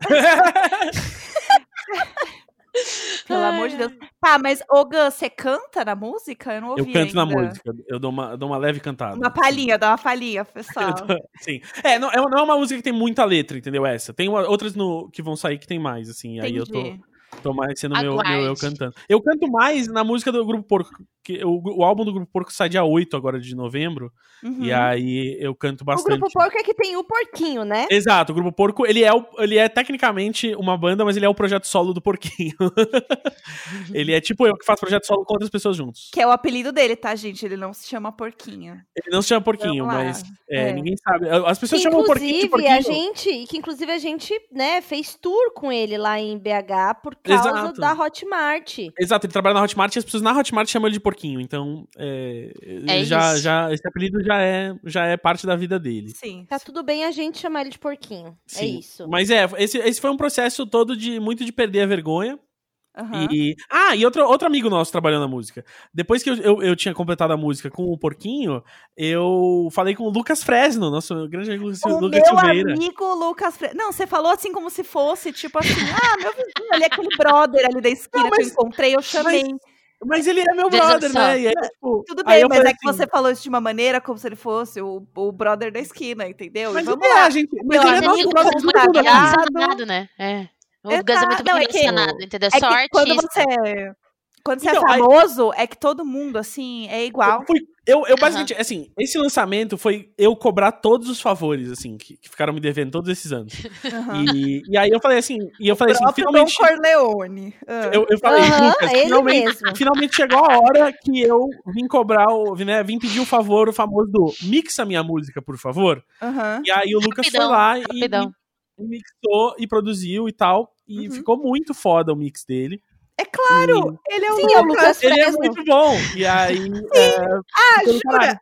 [SPEAKER 2] [laughs]
[SPEAKER 4] Pelo amor de Deus. Tá, mas, ô você canta na música? Eu não ouvi
[SPEAKER 1] Eu canto na
[SPEAKER 4] ainda.
[SPEAKER 1] música. Eu dou uma, eu dou uma leve cantada.
[SPEAKER 4] Uma palhinha, dá uma palhinha, pessoal. [laughs]
[SPEAKER 1] Sim. É, não, é uma- não é uma música que tem muita letra, entendeu? Essa. Tem uma- outras no, que vão sair que tem mais, assim. Aí eu tô,
[SPEAKER 4] Entendi.
[SPEAKER 1] tô mais sendo meu, meu eu cantando. Eu canto mais na música do Grupo Porco. Que o, o álbum do Grupo Porco sai dia 8 agora de novembro.
[SPEAKER 4] Uhum.
[SPEAKER 1] E aí eu canto
[SPEAKER 3] O
[SPEAKER 1] bastante.
[SPEAKER 3] Grupo Porco é que tem o porquinho, né?
[SPEAKER 1] Exato, o Grupo Porco, ele é, o- ele é tecnicamente uma banda, mas ele é o projeto solo do Porquinho. [laughs] ele é tipo eu que faço projeto solo com outras pessoas juntos.
[SPEAKER 4] Que é o apelido dele, tá, gente? Ele não se chama Porquinho.
[SPEAKER 1] Ele não se chama Porquinho, mas é,
[SPEAKER 4] É.
[SPEAKER 1] ninguém sabe. As
[SPEAKER 3] Que,
[SPEAKER 1] pessoas chamam Porquinho de
[SPEAKER 3] inclusive, a
[SPEAKER 1] Porquinho.
[SPEAKER 3] gente, que inclusive a gente, né, fez tour com ele lá em BH por causa
[SPEAKER 1] Exato.
[SPEAKER 3] da Hotmart.
[SPEAKER 1] Exato, ele trabalha na Hotmart e as pessoas na Hotmart chamam ele de Porquinho. Então, é,
[SPEAKER 2] É
[SPEAKER 1] já,
[SPEAKER 2] isso.
[SPEAKER 1] já, esse apelido já é, já é parte da vida dele.
[SPEAKER 4] Sim.
[SPEAKER 3] Tá tudo bem a gente chamar ele de porquinho. É
[SPEAKER 1] Sim.
[SPEAKER 3] isso.
[SPEAKER 1] Mas é, esse, esse foi um processo todo de muito de perder a vergonha.
[SPEAKER 4] Aham.
[SPEAKER 1] E, ah, e outro, outro amigo nosso trabalhando na música. Depois que eu, eu, eu tinha completado a música com o Porquinho, eu falei com o Lucas Fresno, nosso grande amigo Lucas,
[SPEAKER 4] O
[SPEAKER 1] Lucas
[SPEAKER 4] meu
[SPEAKER 1] Silveira.
[SPEAKER 4] amigo Lucas Fre... Não, você falou assim como se fosse, tipo assim, ah, meu vizinho ali, aquele brother ali da esquina
[SPEAKER 1] Não,
[SPEAKER 4] que eu
[SPEAKER 1] mas-
[SPEAKER 4] encontrei, eu chamei.
[SPEAKER 1] Mas ele é meu brother, né? E aí, tipo,
[SPEAKER 4] Tudo bem, mas é que
[SPEAKER 1] assim,
[SPEAKER 4] você falou isso de uma maneira como se ele fosse o, o brother da esquina, entendeu?
[SPEAKER 1] Mas
[SPEAKER 4] vamos
[SPEAKER 1] é,
[SPEAKER 4] lá.
[SPEAKER 1] gente, mas ele é nosso brother
[SPEAKER 2] muito relacionado, né? É. O Gus é muito bem
[SPEAKER 4] não, é
[SPEAKER 2] relacionado, entendeu?
[SPEAKER 4] É
[SPEAKER 2] Só
[SPEAKER 4] quando você, quando você
[SPEAKER 1] Então,
[SPEAKER 4] é
[SPEAKER 1] aí-
[SPEAKER 4] famoso, é que todo mundo, assim, é igual.
[SPEAKER 1] Eu, fui- eu, eu basicamente, assim, esse lançamento foi eu cobrar todos os favores, assim, que, que ficaram me devendo todos esses anos.
[SPEAKER 4] Aham.
[SPEAKER 1] E, e aí eu falei assim, e eu falei assim, finalmente.
[SPEAKER 4] Dom Corleone. Ah.
[SPEAKER 1] Eu, eu falei, Lucas,
[SPEAKER 3] ele
[SPEAKER 1] finalmente,
[SPEAKER 3] mesmo.
[SPEAKER 1] finalmente chegou a hora que eu vim cobrar, o, né, vim pedir o favor, o famoso do mixa minha música, por favor. E aí o Lucas
[SPEAKER 2] Rapidão,
[SPEAKER 1] foi lá e,
[SPEAKER 2] rapidão.
[SPEAKER 1] e mixou e produziu e tal. E
[SPEAKER 4] Uhum.
[SPEAKER 1] ficou muito foda o mix dele.
[SPEAKER 4] É claro, ele é o
[SPEAKER 3] Sim, é o
[SPEAKER 4] Lucas.
[SPEAKER 3] Lucas
[SPEAKER 1] Ele é muito bom. E aí. é,
[SPEAKER 4] Ah, jura
[SPEAKER 1] caralho.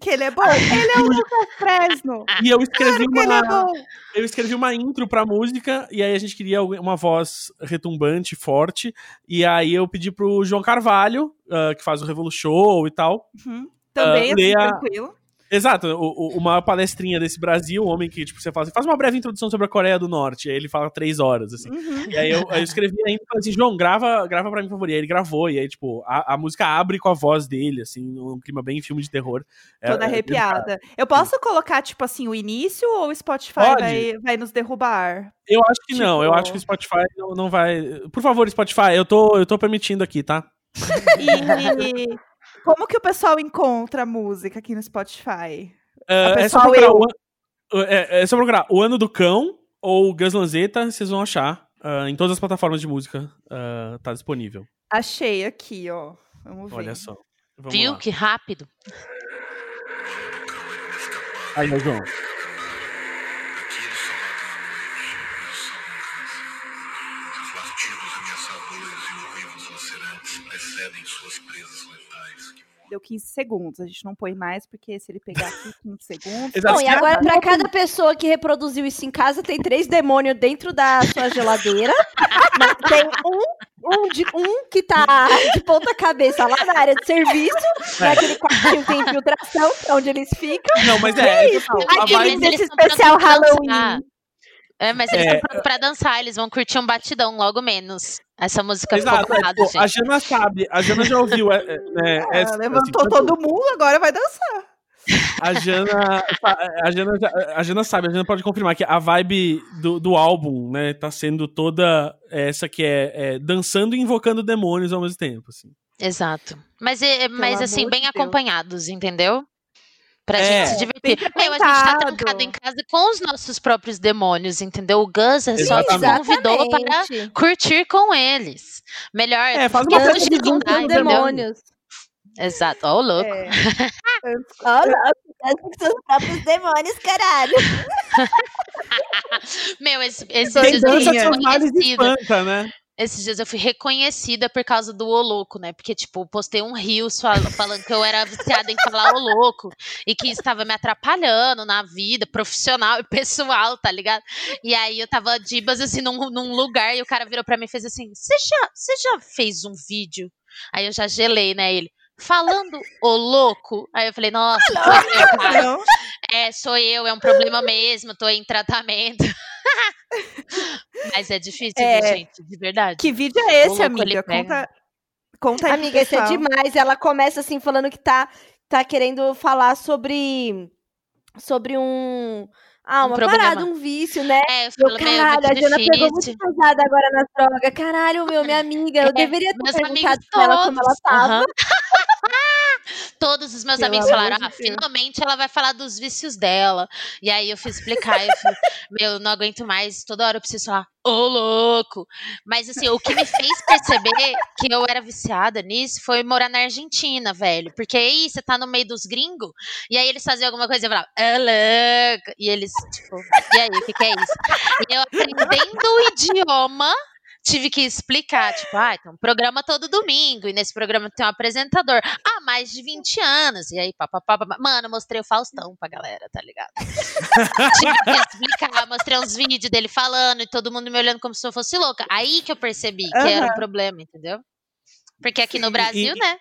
[SPEAKER 4] que ele é bom? Ele é o [laughs] Lucas Fresno.
[SPEAKER 1] E eu escrevi
[SPEAKER 4] Claro é
[SPEAKER 1] uma.
[SPEAKER 4] bom.
[SPEAKER 1] eu escrevi uma intro pra música e aí a gente queria uma voz retumbante, forte. E aí eu pedi pro João Carvalho, ah, que faz o Revolu Show e tal.
[SPEAKER 4] Uhum. Também,
[SPEAKER 1] Ah,
[SPEAKER 4] assim,
[SPEAKER 1] leia-
[SPEAKER 4] tranquilo.
[SPEAKER 1] Exato, o, o- uma palestrinha desse Brasil, um homem que, tipo, você fala assim, faz uma breve introdução sobre a Coreia do Norte. E aí ele fala três horas, assim.
[SPEAKER 4] Uhum.
[SPEAKER 1] E aí eu, eu escrevi ainda e falei assim, João, grava, grava pra mim, por favor. E aí ele gravou, e aí, tipo, a, a música abre com a voz dele, assim, um clima bem filme de terror. É-
[SPEAKER 4] Toda
[SPEAKER 1] é-
[SPEAKER 4] arrepiada. Eu posso colocar, tipo assim, o início ou o Spotify
[SPEAKER 1] Pode.
[SPEAKER 4] vai, vai nos derrubar?
[SPEAKER 1] Eu acho que não, eu
[SPEAKER 4] Tipo-
[SPEAKER 1] acho que o Spotify não, não vai. Por favor, Spotify, eu tô, eu tô permitindo aqui, tá? [laughs]
[SPEAKER 4] E Como que o pessoal encontra a música aqui no Spotify? A
[SPEAKER 1] é, só procurar o, an- é, é só procurar o ano do cão ou Gus Lanzetta, vocês vão achar. Ah, em todas as plataformas de música ah, tá disponível.
[SPEAKER 4] Achei aqui, ó. Vamos ver.
[SPEAKER 1] Olha só. Vamos
[SPEAKER 2] Viu
[SPEAKER 1] lá.
[SPEAKER 2] que rápido?
[SPEAKER 1] Aí, João.
[SPEAKER 5] Lacerantes precedem suas presas letais.
[SPEAKER 4] Deu 15 segundos. A gente não põe mais, porque se ele pegar aqui 15 [laughs] segundos.
[SPEAKER 3] Bom, e agora pra cada pessoa que reproduziu isso em casa, tem três demônios dentro da sua geladeira. Mas tem um, um, de, um que tá de ponta cabeça lá na área de serviço, naquele quartinho que tem infiltração, que é onde eles ficam.
[SPEAKER 1] Não, mas é. é a
[SPEAKER 2] Aqui, mas
[SPEAKER 4] desse especial. Halloween.
[SPEAKER 2] É, mas eles
[SPEAKER 1] É.
[SPEAKER 2] estão prontos pra dançar, eles vão curtir um batidão logo menos. Essa música
[SPEAKER 1] Exato,
[SPEAKER 2] ficou
[SPEAKER 1] é, tipo, a
[SPEAKER 2] gente.
[SPEAKER 1] Jana sabe, a Jana já ouviu. É, é, [laughs] é,
[SPEAKER 4] levantou
[SPEAKER 1] assim,
[SPEAKER 4] todo mundo, agora vai dançar.
[SPEAKER 1] A Jana, a Jana, a Jana sabe, a Jana pode confirmar que a vibe do, do álbum, né, tá sendo toda essa que é, é dançando e invocando demônios ao mesmo tempo, assim.
[SPEAKER 2] Exato. Mas, é, mas
[SPEAKER 4] amor
[SPEAKER 2] assim, bem
[SPEAKER 4] Deus.
[SPEAKER 2] acompanhados, entendeu? Pra
[SPEAKER 1] É.
[SPEAKER 2] gente se divertir. Meu, a gente tá trancado em casa com os nossos próprios demônios, entendeu? O Gus é só te
[SPEAKER 1] Exatamente.
[SPEAKER 2] convidou para curtir com eles. Melhor.
[SPEAKER 1] É, faz uma
[SPEAKER 2] porque
[SPEAKER 1] festa de com
[SPEAKER 3] demônios.
[SPEAKER 2] Exato. Ó, o louco.
[SPEAKER 4] É. [laughs]
[SPEAKER 3] Olha, com seus próprios demônios, caralho. [laughs]
[SPEAKER 2] Meu, esse- dias eu fui
[SPEAKER 1] Dança males e
[SPEAKER 2] reconhecida.
[SPEAKER 1] espanta, né?
[SPEAKER 2] Esses dias eu fui reconhecida por causa do O Louco, né? Porque, tipo, postei um rios fal- falando que eu era viciada em falar O Louco e que estava me atrapalhando na vida profissional e pessoal, tá ligado? E aí eu tava dibas, assim, num, num lugar e o cara virou pra mim e fez assim: Você já, já fez um vídeo? Aí eu já gelei, né? Ele. Falando o louco. Aí eu falei, nossa, eu, cara.
[SPEAKER 4] Não,
[SPEAKER 2] É, sou eu, é um problema mesmo, tô em tratamento. [laughs] Mas é difícil,
[SPEAKER 4] É.
[SPEAKER 2] gente? De verdade.
[SPEAKER 4] que vídeo é esse,
[SPEAKER 2] louco,
[SPEAKER 4] amiga? Conta, conta aí
[SPEAKER 3] Amiga, esse é demais. Ela começa assim, falando que tá, tá querendo falar sobre. Sobre um. Ah,
[SPEAKER 2] Um
[SPEAKER 3] uma
[SPEAKER 2] problema.
[SPEAKER 3] parada, um vício, né?
[SPEAKER 2] É, eu falo, meu,
[SPEAKER 3] caralho, a Jana pegou muito pesada agora nas drogas. Caralho, meu, minha amiga, eu [laughs]
[SPEAKER 2] É,
[SPEAKER 3] deveria ter perguntado pra ela como ela tava.
[SPEAKER 2] Aham. [laughs] Todos os meus
[SPEAKER 3] Pelo
[SPEAKER 2] amigos falaram, ah, finalmente ela vai falar dos vícios dela. E aí eu fui explicar, eu fui, meu, não aguento mais, toda hora eu preciso falar, ô louco. Mas assim, o que me fez perceber que eu era viciada nisso foi morar na Argentina, velho. Porque aí você tá no meio dos gringos, e aí eles faziam alguma coisa e eu falava, ô louco. E eles, tipo, e aí, o que, que é isso? E eu aprendendo o idioma tive que explicar, tipo, ah, tem um programa todo domingo, e nesse programa tem um apresentador há mais de 20 anos, e aí, papapá, mano, mostrei o Faustão pra galera, tá ligado? [laughs] tive que explicar, mostrei uns vídeos dele falando, e todo mundo me olhando como se eu fosse louca, aí que eu percebi que era um problema, entendeu? Porque aqui no Brasil,
[SPEAKER 1] e-
[SPEAKER 2] né?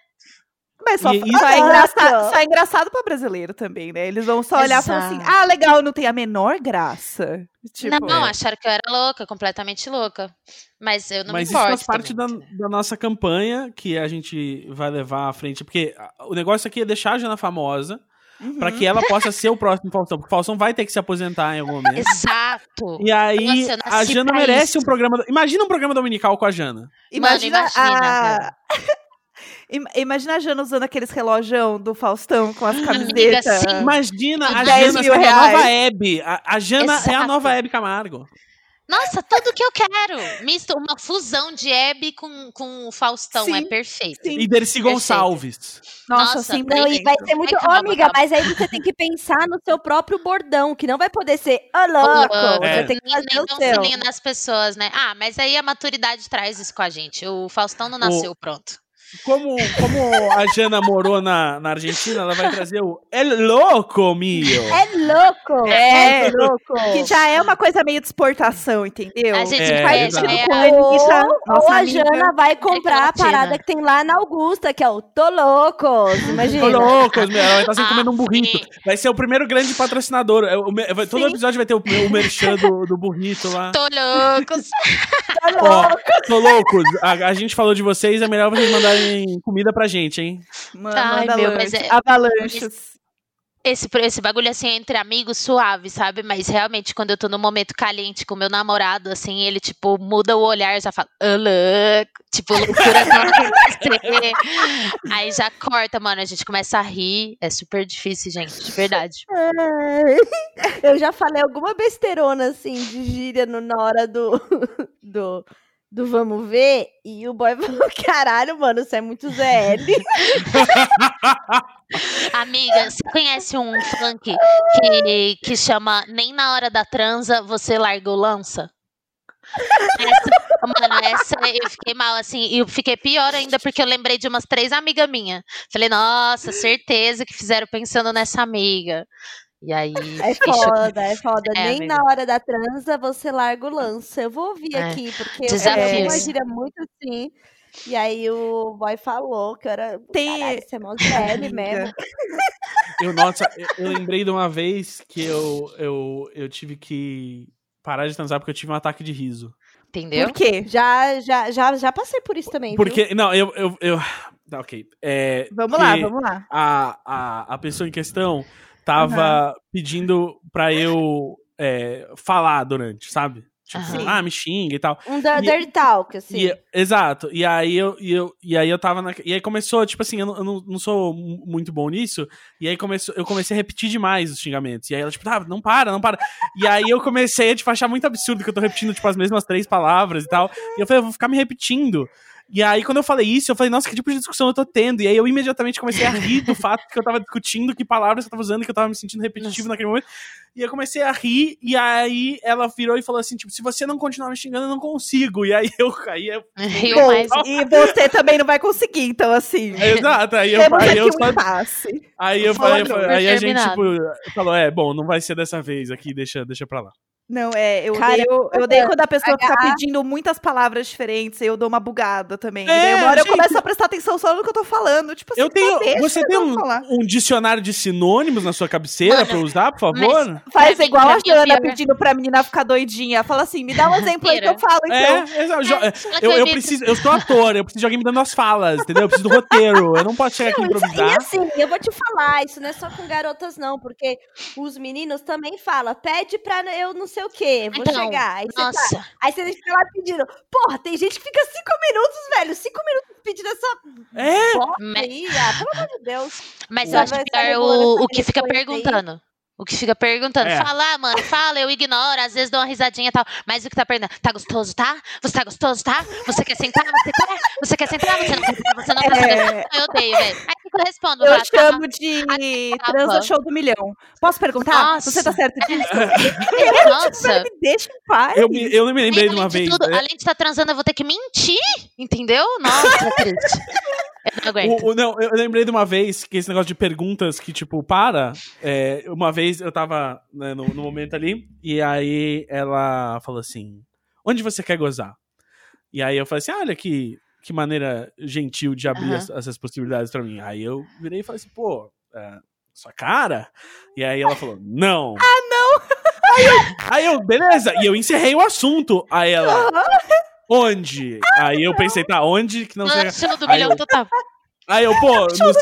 [SPEAKER 4] Mas só,
[SPEAKER 1] E-
[SPEAKER 4] só é
[SPEAKER 3] Exato.
[SPEAKER 4] engraçado, só é engraçado pra brasileiro também, né? Eles vão só olhar e falar assim, ah, legal, não tem a menor graça. Tipo,
[SPEAKER 2] não,
[SPEAKER 1] é.
[SPEAKER 2] acharam que eu era louca, completamente louca. Mas eu não
[SPEAKER 1] Mas
[SPEAKER 2] me
[SPEAKER 1] isso
[SPEAKER 2] importo.
[SPEAKER 1] faz parte da,
[SPEAKER 2] também.
[SPEAKER 1] da nossa campanha que a gente vai levar à frente. Porque o negócio aqui é deixar a Jana famosa
[SPEAKER 4] uhum.
[SPEAKER 1] pra que ela possa ser o próximo Faustão. Porque o Faustão vai ter que se aposentar em algum momento.
[SPEAKER 2] Exato.
[SPEAKER 1] E aí,
[SPEAKER 2] Nossa,
[SPEAKER 1] a Jana merece
[SPEAKER 2] isso.
[SPEAKER 1] um programa. Imagina um programa dominical com a Jana.
[SPEAKER 4] Imagina,
[SPEAKER 2] Mano, imagina,
[SPEAKER 4] a... Im- Imagina a Jana usando aqueles relojão do Faustão com as camisetas.
[SPEAKER 1] Imagina a
[SPEAKER 4] 10
[SPEAKER 1] Jana sendo a nova
[SPEAKER 4] reais.
[SPEAKER 1] Hebe. A, a Jana é a
[SPEAKER 2] Exato.
[SPEAKER 1] nova Hebe Camargo.
[SPEAKER 2] Nossa, tudo que eu quero. Misto, uma fusão de Hebe com, com o Faustão.
[SPEAKER 4] Sim,
[SPEAKER 2] é perfeito.
[SPEAKER 4] sim.
[SPEAKER 1] E Dercy. Gonçalves.
[SPEAKER 4] Nossa,
[SPEAKER 2] Nossa,
[SPEAKER 4] sim,
[SPEAKER 3] Não, e vai ser muito. Ô, amiga,
[SPEAKER 2] calma.
[SPEAKER 3] mas aí você tem que pensar no seu próprio bordão, que não vai poder ser ô louco.
[SPEAKER 2] louco.
[SPEAKER 1] É.
[SPEAKER 3] Você tem que
[SPEAKER 2] Nem,
[SPEAKER 3] fazer
[SPEAKER 2] nem
[SPEAKER 3] o
[SPEAKER 2] dá um
[SPEAKER 3] seu.
[SPEAKER 2] nas pessoas, né? Ah, mas aí a maturidade traz isso com a gente. O Faustão não nasceu pronto.
[SPEAKER 1] Como, como a Jana morou na, na Argentina, ela vai trazer o El Louco, mio.
[SPEAKER 3] É louco!
[SPEAKER 4] É.
[SPEAKER 3] É, louco!
[SPEAKER 4] Que já é uma coisa meio de exportação, entendeu?
[SPEAKER 2] A gente
[SPEAKER 1] É,
[SPEAKER 2] é, já é
[SPEAKER 4] Com
[SPEAKER 2] a-
[SPEAKER 4] Anitta,
[SPEAKER 3] Ou, a
[SPEAKER 4] amiga.
[SPEAKER 3] Jana vai comprar a parada que tem lá na Augusta, que é o Tô Loucos. Imagina.
[SPEAKER 1] Tô loucos, meu. Ela vai estar sempre
[SPEAKER 2] Ah,
[SPEAKER 1] comendo um burrito. Vai ser o primeiro grande patrocinador. É, todo
[SPEAKER 4] Sim.
[SPEAKER 1] episódio vai ter o, o merchan do, do burrito lá.
[SPEAKER 2] Tô loucos.
[SPEAKER 3] Tô
[SPEAKER 1] Ó,
[SPEAKER 3] louco.
[SPEAKER 1] tô loucos. A, a gente falou de vocês, é melhor vocês mandarem comida pra gente, hein?
[SPEAKER 4] Manda,
[SPEAKER 2] Ai,
[SPEAKER 4] manda
[SPEAKER 2] meu,
[SPEAKER 4] lanche.
[SPEAKER 2] mas é-
[SPEAKER 4] Avalanches.
[SPEAKER 2] esse, esse bagulho assim entre amigos suave, sabe? Mas realmente, quando eu tô num momento caliente com meu namorado, assim, ele, tipo, muda o olhar, já fala, "Ô, louco", tipo, loucura [laughs] não acontecer. Aí já corta, mano, a gente começa a rir. É super difícil, gente, de verdade.
[SPEAKER 3] Eu já falei alguma besteirona assim de gíria no- na hora do, [laughs] do, do vamos ver. E o boy [laughs] falou: caralho, mano, você é muito ZL. [laughs]
[SPEAKER 2] Amiga, você conhece um funk que, que chama Nem na hora da transa você larga o lança? Essa, mano, essa eu fiquei mal, assim, e fiquei pior ainda porque eu lembrei de umas três amigas minhas. Falei, nossa, certeza que fizeram pensando nessa amiga. E aí.
[SPEAKER 3] É foda, é foda.
[SPEAKER 2] É,
[SPEAKER 3] Nem
[SPEAKER 2] amiga.
[SPEAKER 3] na hora da transa você larga o lança. Eu vou ouvir
[SPEAKER 2] É.
[SPEAKER 3] aqui, porque
[SPEAKER 2] Desafios.
[SPEAKER 3] é uma gíria muito assim. E aí o boy falou que eu era.
[SPEAKER 4] Tem-
[SPEAKER 3] Caralho, você é mó [laughs] mesmo.
[SPEAKER 1] Eu, nossa, eu, eu lembrei de uma vez que eu, eu, eu tive que parar de transar porque eu tive um ataque de riso.
[SPEAKER 2] Entendeu?
[SPEAKER 4] Por quê?
[SPEAKER 3] Já, já, já, já passei por isso também. viu?
[SPEAKER 1] Porque, não, eu. eu, eu tá, ok. É,
[SPEAKER 4] Vamos lá, vamos lá.
[SPEAKER 1] A, a, a pessoa em questão tava pedindo pra eu é, falar durante, sabe? Tipo,
[SPEAKER 2] Aham.
[SPEAKER 1] ah, me xinga e tal.
[SPEAKER 3] Um da-
[SPEAKER 1] E-
[SPEAKER 3] dirty talk, assim.
[SPEAKER 1] E- exato. E aí eu, e eu, e aí eu tava na, E aí começou, tipo assim, eu não, eu não, sou mu- muito bom nisso. E aí começou, eu comecei a repetir demais os xingamentos. E aí ela, tipo, tá, não para, não para. E aí eu comecei a tipo, achar muito absurdo que eu tô repetindo, tipo, as mesmas três palavras e tal. E eu falei, eu vou ficar me repetindo. E aí, quando eu falei isso, eu falei, nossa, que tipo de discussão eu tô tendo? E aí eu imediatamente comecei a rir do [laughs] fato que eu tava discutindo que palavras eu tava usando, que eu tava me sentindo repetitivo naquele momento. E eu comecei a rir, e aí ela virou e falou assim, tipo, se você não continuar me xingando, eu não consigo. E aí eu caí. eu- [laughs]
[SPEAKER 4] Bom, e você também não vai conseguir, então assim.
[SPEAKER 1] Exato, aí eu,
[SPEAKER 4] Temos
[SPEAKER 1] aí eu
[SPEAKER 4] um.
[SPEAKER 1] Aí eu falei,
[SPEAKER 2] super
[SPEAKER 1] aí a gente, tipo, falou, é, bom, não vai ser dessa vez aqui, deixa, deixa pra lá.
[SPEAKER 4] Não, é, eu
[SPEAKER 3] Cara,
[SPEAKER 4] odeio, eu odeio quando a pessoa fica
[SPEAKER 3] H-
[SPEAKER 4] pedindo muitas palavras diferentes, eu dou uma bugada também. e
[SPEAKER 1] É,
[SPEAKER 4] daí uma hora
[SPEAKER 1] gente.
[SPEAKER 4] eu começo a prestar atenção só no que eu tô falando. Tipo assim,
[SPEAKER 1] Eu tenho,
[SPEAKER 4] deixa
[SPEAKER 1] você
[SPEAKER 4] eu
[SPEAKER 1] tem um, um dicionário de sinônimos na sua cabeceira
[SPEAKER 2] Mano,
[SPEAKER 1] pra eu usar, por favor?
[SPEAKER 4] Faz igual a Jana pedindo pra menina ficar doidinha. Fala assim, me dá um exemplo aí que eu falo, então.
[SPEAKER 1] É, exato. jo-
[SPEAKER 2] É, que
[SPEAKER 1] eu,
[SPEAKER 2] eu
[SPEAKER 1] eu preciso, eu sou ator, eu preciso de alguém me dando as falas, entendeu? Eu preciso do roteiro, eu não posso chegar aqui e
[SPEAKER 3] isso- E
[SPEAKER 1] improvisar.
[SPEAKER 3] assim, eu vou te falar, isso não é só com garotas, não, porque os meninos também falam, pede pra eu não sei o quê, vou
[SPEAKER 2] Então,
[SPEAKER 3] chegar. Aí você, tá,
[SPEAKER 2] Nossa,
[SPEAKER 3] aí você fica lá pedindo. Porra, tem gente que fica cinco minutos, velho, cinco minutos pedindo essa
[SPEAKER 1] É,
[SPEAKER 2] Me-
[SPEAKER 3] aí. Ah, pelo amor de Deus.
[SPEAKER 2] mas eu acho pior
[SPEAKER 3] regulando
[SPEAKER 2] o, o que fica
[SPEAKER 3] questão aí.
[SPEAKER 2] perguntando. O que fica perguntando.
[SPEAKER 1] É.
[SPEAKER 2] Fala, mano, fala, eu ignoro, às vezes dou uma risadinha e tal. Mas o que tá perguntando? Tá gostoso, tá? Você tá gostoso, tá? Você quer sentar? Você quer? Você quer sentar? Você não quer sentar? Você não quer sentar?
[SPEAKER 4] É,
[SPEAKER 2] Eu odeio, velho. Aí eu respondo?
[SPEAKER 4] eu
[SPEAKER 2] tá,
[SPEAKER 4] chamo de
[SPEAKER 2] tava.
[SPEAKER 4] transa show do milhão. Posso perguntar?
[SPEAKER 2] Nossa.
[SPEAKER 4] Você tá certo disso? [laughs]
[SPEAKER 2] Nossa. [laughs]
[SPEAKER 4] Me deixa em paz.
[SPEAKER 1] eu, eu me lembrei de uma
[SPEAKER 2] de
[SPEAKER 1] vez.
[SPEAKER 2] tudo,
[SPEAKER 1] né?
[SPEAKER 2] além de estar transando, eu vou ter que mentir, entendeu? Nossa, triste. Eu não aguento.
[SPEAKER 1] O- o- não, eu lembrei de uma vez que esse negócio de perguntas que, tipo, para. é, uma vez eu tava né, no, no momento ali, e aí ela falou assim: Onde você quer gozar? E aí eu falei assim: ah, olha que, que maneira gentil de abrir as- essas possibilidades pra mim. Aí eu virei e falei assim: pô, é, sua cara? E aí ela falou: não. Ah, não! [laughs] Aí eu, aí eu, beleza, e eu encerrei o assunto. Aí ela. Onde? Aí eu pensei, tá, onde que não
[SPEAKER 2] Não,
[SPEAKER 1] sei.
[SPEAKER 2] show do
[SPEAKER 1] Aí
[SPEAKER 2] milhão
[SPEAKER 1] eu-
[SPEAKER 2] total.
[SPEAKER 1] Aí eu, pô, [laughs] nos, nos-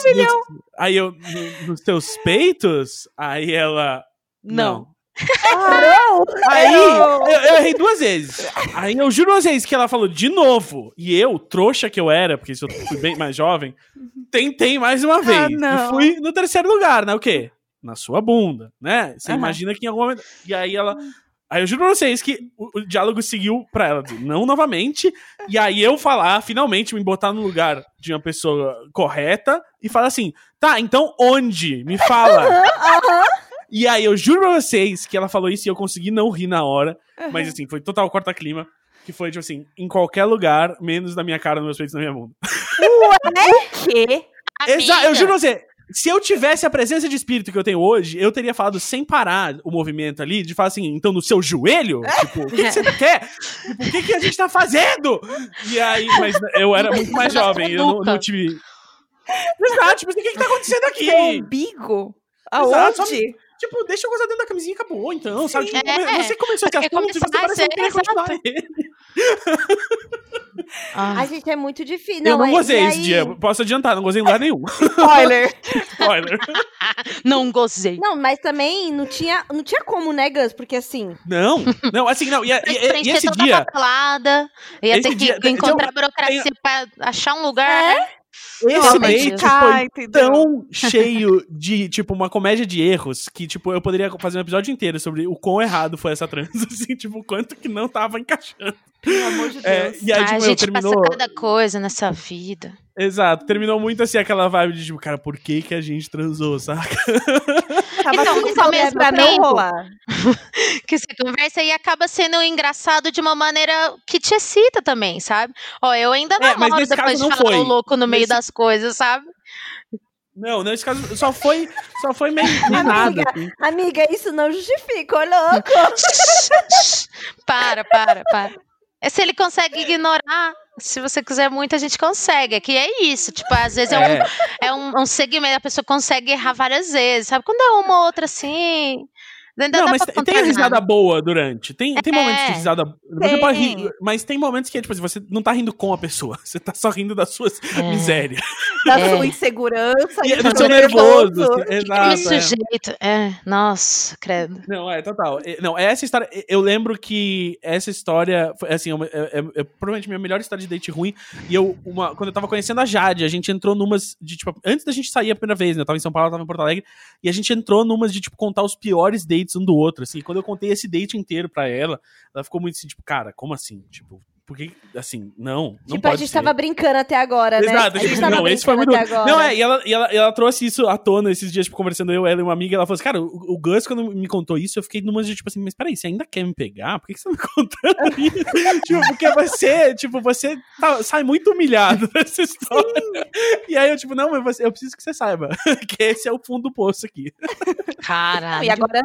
[SPEAKER 1] aí eu, no- nos teus peitos? Aí ela.
[SPEAKER 2] Não.
[SPEAKER 3] Não!
[SPEAKER 1] Aí eu, eu errei duas vezes. Aí eu juro duas vezes que ela falou de novo. E eu, trouxa que eu era, porque eu fui bem mais jovem, tentei mais uma vez.
[SPEAKER 4] não.
[SPEAKER 1] E fui no terceiro lugar, né? O quê? Na sua bunda, né? Você
[SPEAKER 4] Aham.
[SPEAKER 1] imagina que em algum momento. E aí ela. Aí eu juro pra vocês que o, o diálogo seguiu pra ela não novamente. E aí eu falar, finalmente, me botar no lugar de uma pessoa correta e falar assim: tá, então onde? Me fala. E aí eu juro pra vocês que ela falou isso e eu consegui não rir na hora. Mas assim, foi total corta-clima. Que foi, tipo assim, em qualquer lugar, menos na minha cara, nos meus peitos, na minha bunda.
[SPEAKER 4] quê? [laughs]
[SPEAKER 1] Exato, eu juro pra você. Se eu tivesse a presença de espírito que eu tenho hoje, eu teria falado sem parar o movimento ali, de falar assim, então no seu joelho? [laughs] Tipo, o que, que você quer? Tipo, o que, que a gente tá fazendo? E aí, mas eu era muito mais jovem, eu não, não tive. Exato, tipo assim, o que, que tá acontecendo aqui?
[SPEAKER 4] Seu umbigo?
[SPEAKER 1] Exato,
[SPEAKER 4] Aonde?
[SPEAKER 1] Tipo, deixa eu gozar dentro da camisinha e acabou, então, sabe? Tipo,
[SPEAKER 2] É.
[SPEAKER 1] você começou esse
[SPEAKER 2] É
[SPEAKER 1] assunto e você parece que não queria continuar ele.
[SPEAKER 2] Ah,
[SPEAKER 3] A gente é muito difícil.
[SPEAKER 1] eu não
[SPEAKER 3] é-
[SPEAKER 1] gozei
[SPEAKER 3] e
[SPEAKER 1] esse
[SPEAKER 3] aí-
[SPEAKER 1] dia. Posso adiantar, não gozei em lugar nenhum. [laughs]
[SPEAKER 4] Spoiler. [laughs]
[SPEAKER 1] Spoiler. [laughs]
[SPEAKER 2] não gozei.
[SPEAKER 3] Não, mas também não tinha, não tinha como, né, Gus? Porque assim,
[SPEAKER 1] Não, não, assim, não. E, e-
[SPEAKER 2] Tem que
[SPEAKER 1] e- e
[SPEAKER 2] preencher
[SPEAKER 1] esse
[SPEAKER 2] toda
[SPEAKER 1] dia,
[SPEAKER 2] a papelada. Ia
[SPEAKER 1] Esse
[SPEAKER 2] ter
[SPEAKER 1] dia-
[SPEAKER 2] que
[SPEAKER 1] tem-
[SPEAKER 2] encontrar
[SPEAKER 1] tem-
[SPEAKER 2] burocracia pra achar um lugar.
[SPEAKER 3] É?
[SPEAKER 1] Esse
[SPEAKER 2] isso-
[SPEAKER 1] foi
[SPEAKER 4] entendeu?
[SPEAKER 1] tão cheio de, tipo, uma comédia de erros que, tipo, eu poderia fazer um episódio inteiro sobre o quão errado foi essa trans, [laughs] assim, tipo, o quanto que não tava encaixando.
[SPEAKER 4] Pelo amor de
[SPEAKER 1] É,
[SPEAKER 4] Deus.
[SPEAKER 1] e aí,
[SPEAKER 2] Ai,
[SPEAKER 1] tipo,
[SPEAKER 2] a gente
[SPEAKER 1] terminou.
[SPEAKER 2] passa cada coisa nessa vida.
[SPEAKER 1] Exato, terminou muito assim aquela vibe de, tipo, cara, por que que a gente transou, saca?
[SPEAKER 4] Tava
[SPEAKER 2] Então, nesse
[SPEAKER 4] pra-
[SPEAKER 2] mesmo
[SPEAKER 4] pra não rolar. [laughs]
[SPEAKER 2] Que você conversa e acaba sendo engraçado de uma maneira que te excita também, sabe? Ó, eu ainda
[SPEAKER 1] É, mas
[SPEAKER 2] namoro
[SPEAKER 1] nesse
[SPEAKER 2] depois
[SPEAKER 1] caso
[SPEAKER 2] de
[SPEAKER 1] não
[SPEAKER 2] falar
[SPEAKER 1] foi.
[SPEAKER 2] o louco no meio
[SPEAKER 1] Nesse-
[SPEAKER 2] das coisas, sabe?
[SPEAKER 1] Não, nesse caso só foi, só foi meio, nada.
[SPEAKER 3] Amiga.
[SPEAKER 1] assim.
[SPEAKER 3] amiga, isso não justifica, ô louco. [laughs]
[SPEAKER 2] para, para, para. É se ele consegue ignorar. Se você quiser muito, a gente consegue. Que é isso. Tipo, às vezes é,
[SPEAKER 1] É,
[SPEAKER 2] um, é um, um segmento, a pessoa consegue errar várias vezes, sabe? Quando é uma ou outra assim. Ainda
[SPEAKER 1] não,
[SPEAKER 2] dá
[SPEAKER 1] mas tem, tem risada boa durante. Tem, tem momentos de
[SPEAKER 2] É.
[SPEAKER 1] risada. Você pode rir,
[SPEAKER 4] Tem.
[SPEAKER 1] mas tem momentos que, tipo, assim, você não tá rindo com a pessoa. [laughs] Você tá só rindo das suas
[SPEAKER 2] É.
[SPEAKER 1] misérias.
[SPEAKER 4] Da
[SPEAKER 2] É.
[SPEAKER 4] sua insegurança.
[SPEAKER 1] E
[SPEAKER 4] e
[SPEAKER 1] do seu nervoso.
[SPEAKER 2] Que
[SPEAKER 1] Exato. é.
[SPEAKER 2] sujeito. É, nossa, credo.
[SPEAKER 1] Não, é total. É, Não, essa história. Eu lembro que essa história. Foi, assim, é, é- é- é provavelmente minha melhor história de date ruim. E eu, uma, quando eu tava conhecendo a Jade, a gente entrou numas de, tipo, antes da gente sair a primeira vez, né? Eu tava em São Paulo, ela tava em Porto Alegre. E a gente entrou numas de, tipo, contar os piores dates um do outro. Assim, quando eu contei esse date inteiro pra ela, ela ficou muito assim, tipo, cara, como assim? Tipo, por que, assim, não. não
[SPEAKER 3] tipo, a gente
[SPEAKER 1] ser.
[SPEAKER 3] tava brincando até agora, né?
[SPEAKER 1] Exato,
[SPEAKER 3] a gente
[SPEAKER 1] tipo,
[SPEAKER 3] tava
[SPEAKER 1] não, esse foi muito. Não, é, e ela, e, ela, e ela trouxe isso à tona esses dias, tipo, conversando eu, ela e uma amiga, ela falou assim, cara, o, o Gus, quando me contou isso, eu fiquei numa de, tipo assim, mas peraí, você ainda quer me pegar? Por que, que você tá me [laughs] contando isso? tipo, porque você, tipo, você tá- sai muito humilhado [laughs] dessa história. E aí eu, tipo, não, mas você- eu preciso que você saiba [laughs] que esse é o fundo do poço aqui.
[SPEAKER 2] Caralho.
[SPEAKER 4] E agora,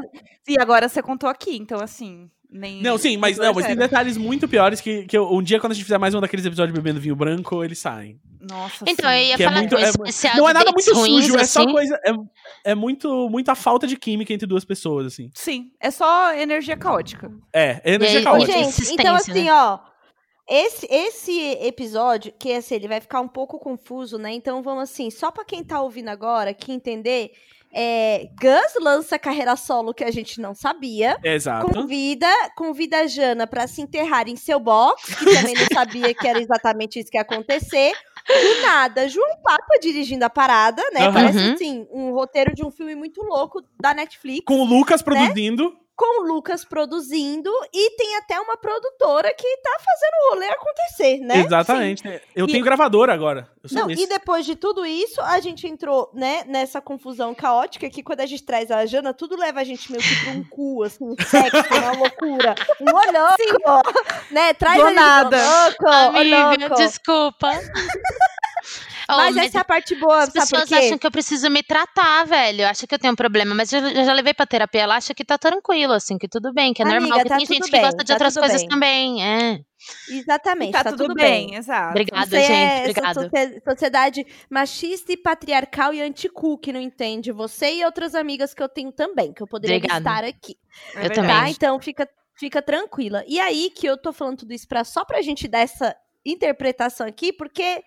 [SPEAKER 4] e agora você contou aqui, então assim. Nem,
[SPEAKER 1] Não, sim, mas, não, mas tem detalhes muito piores que, que eu- um dia, quando a gente fizer mais um daqueles episódios bebendo vinho branco, eles saem.
[SPEAKER 4] Nossa,
[SPEAKER 2] Então,
[SPEAKER 4] sim.
[SPEAKER 2] eu ia
[SPEAKER 1] Que é
[SPEAKER 2] falar
[SPEAKER 1] muito-
[SPEAKER 2] que o
[SPEAKER 1] é- Não é nada muito
[SPEAKER 2] ruins,
[SPEAKER 1] sujo, é só
[SPEAKER 2] assim,
[SPEAKER 1] coisa. É, é muito, muita falta de química entre duas pessoas, assim.
[SPEAKER 4] Sim, é só energia caótica.
[SPEAKER 1] É, é energia
[SPEAKER 2] aí-
[SPEAKER 1] caótica.
[SPEAKER 3] gente, então assim,
[SPEAKER 2] né?
[SPEAKER 3] ó. Esse, esse episódio, que assim, ele vai ficar um pouco confuso, né? Então vamos assim, só pra quem tá ouvindo agora, que entender, é, Gus lança carreira solo que a gente não sabia.
[SPEAKER 1] Exato.
[SPEAKER 3] Convida, convida a Jana pra se enterrar em seu box, que também não sabia que era exatamente isso que ia acontecer. Do nada, João Papa dirigindo a parada, né?
[SPEAKER 1] Aham.
[SPEAKER 3] Parece
[SPEAKER 2] Uhum.
[SPEAKER 3] assim, um roteiro de um filme muito louco da Netflix
[SPEAKER 1] Com o Lucas produzindo.
[SPEAKER 3] Com o Lucas produzindo e tem até uma produtora que tá fazendo o rolê acontecer, né?
[SPEAKER 1] Exatamente. Eu
[SPEAKER 3] E-
[SPEAKER 1] tenho gravadora agora. Eu sou
[SPEAKER 3] Não, e depois de tudo isso, a gente entrou, né, nessa confusão caótica que quando a gente traz a Jana, tudo leva a gente meio que pra um cu, assim, um sexo, uma loucura. Um louco, né? Traz
[SPEAKER 4] Do
[SPEAKER 3] a gente
[SPEAKER 4] nada.
[SPEAKER 3] ô louco,
[SPEAKER 2] Amiga,
[SPEAKER 3] louco.
[SPEAKER 2] desculpa. [laughs] Oh,
[SPEAKER 3] Mas
[SPEAKER 2] mas
[SPEAKER 3] essa é a parte boa,
[SPEAKER 2] as
[SPEAKER 3] sabe por
[SPEAKER 2] pessoas
[SPEAKER 3] quê?
[SPEAKER 2] acham que eu preciso me tratar, velho. Acham que eu tenho um problema, mas eu, eu já levei pra terapia. Ela acha que tá tranquilo, assim, que tudo bem, que é
[SPEAKER 3] Amiga,
[SPEAKER 2] normal. Que
[SPEAKER 3] tá
[SPEAKER 2] tem
[SPEAKER 3] tudo
[SPEAKER 2] gente
[SPEAKER 3] bem,
[SPEAKER 2] que gosta de
[SPEAKER 3] tá
[SPEAKER 2] outras
[SPEAKER 3] tudo
[SPEAKER 2] coisas
[SPEAKER 3] bem.
[SPEAKER 2] também. É.
[SPEAKER 3] Exatamente,
[SPEAKER 4] tá, tudo, bem, exato.
[SPEAKER 2] Obrigada,
[SPEAKER 3] aí
[SPEAKER 2] gente.
[SPEAKER 3] é socie- sociedade machista e patriarcal e anticu que não entende você e outras amigas que eu tenho também, que eu poderia
[SPEAKER 2] Obrigada.
[SPEAKER 3] listar aqui.
[SPEAKER 4] É
[SPEAKER 2] Eu
[SPEAKER 4] verdade.
[SPEAKER 2] também.
[SPEAKER 3] Tá? Então fica, fica tranquila. E aí que eu tô falando tudo isso pra, só pra gente dar essa interpretação aqui, porque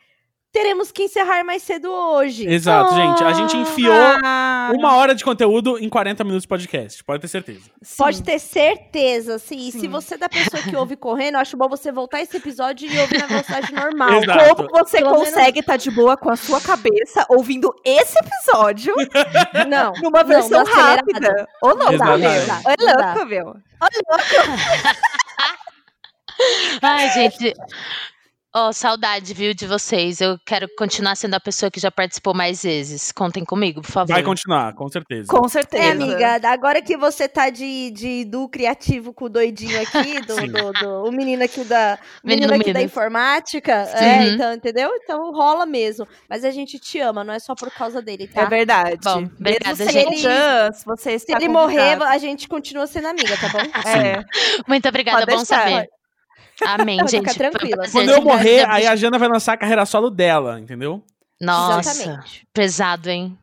[SPEAKER 3] teremos que encerrar mais cedo hoje.
[SPEAKER 1] Exato, gente. A gente enfiou
[SPEAKER 4] Ah,
[SPEAKER 1] uma hora de conteúdo em 40 minutos de podcast. Pode ter certeza.
[SPEAKER 3] Pode
[SPEAKER 4] sim.
[SPEAKER 3] ter certeza, sim. E se
[SPEAKER 4] Sim.
[SPEAKER 3] você é da pessoa que ouve correndo, acho bom você voltar esse episódio e ouvir na velocidade [laughs] normal.
[SPEAKER 1] Exato.
[SPEAKER 4] Como você
[SPEAKER 3] Pelo menos-
[SPEAKER 4] consegue estar de boa com a sua cabeça ouvindo esse episódio [laughs]
[SPEAKER 3] Não,
[SPEAKER 4] numa
[SPEAKER 3] não,
[SPEAKER 4] versão
[SPEAKER 3] acelerado.
[SPEAKER 4] rápida? Ô, louco,
[SPEAKER 1] Exatamente.
[SPEAKER 4] meu.
[SPEAKER 3] Não dá,
[SPEAKER 4] Ô,
[SPEAKER 3] não dá.
[SPEAKER 4] louco, meu. [laughs]
[SPEAKER 2] Ai, gente. Ó, saudade, viu, de vocês. Eu quero continuar sendo a pessoa que já participou mais vezes. Contem comigo, por favor.
[SPEAKER 1] Vai continuar, com certeza.
[SPEAKER 4] Com certeza.
[SPEAKER 3] É, amiga, agora que você tá de, de do criativo com o doidinho aqui, [laughs] do, do, do- o menino aqui da
[SPEAKER 2] Menino
[SPEAKER 3] menino aqui da
[SPEAKER 2] Minas.
[SPEAKER 3] informática,
[SPEAKER 2] Sim.
[SPEAKER 3] é, então, entendeu? Então rola mesmo. Mas a gente te ama, não é só por causa dele, tá?
[SPEAKER 4] É verdade.
[SPEAKER 2] Bom, obrigada,
[SPEAKER 4] Mesmo
[SPEAKER 3] gente.
[SPEAKER 4] sem chance, você
[SPEAKER 3] Se ele morrer, a gente continua sendo amiga, tá bom?
[SPEAKER 4] É. [laughs]
[SPEAKER 2] Muito obrigada,
[SPEAKER 4] Pode
[SPEAKER 2] bom
[SPEAKER 4] deixar.
[SPEAKER 2] saber. Amém,
[SPEAKER 3] Pode
[SPEAKER 2] gente.
[SPEAKER 3] ficar tranquila.
[SPEAKER 1] Quando eu morrer, aí a Jana vai lançar a carreira solo dela, entendeu?
[SPEAKER 2] Nossa,
[SPEAKER 3] Exatamente.
[SPEAKER 2] pesado, hein?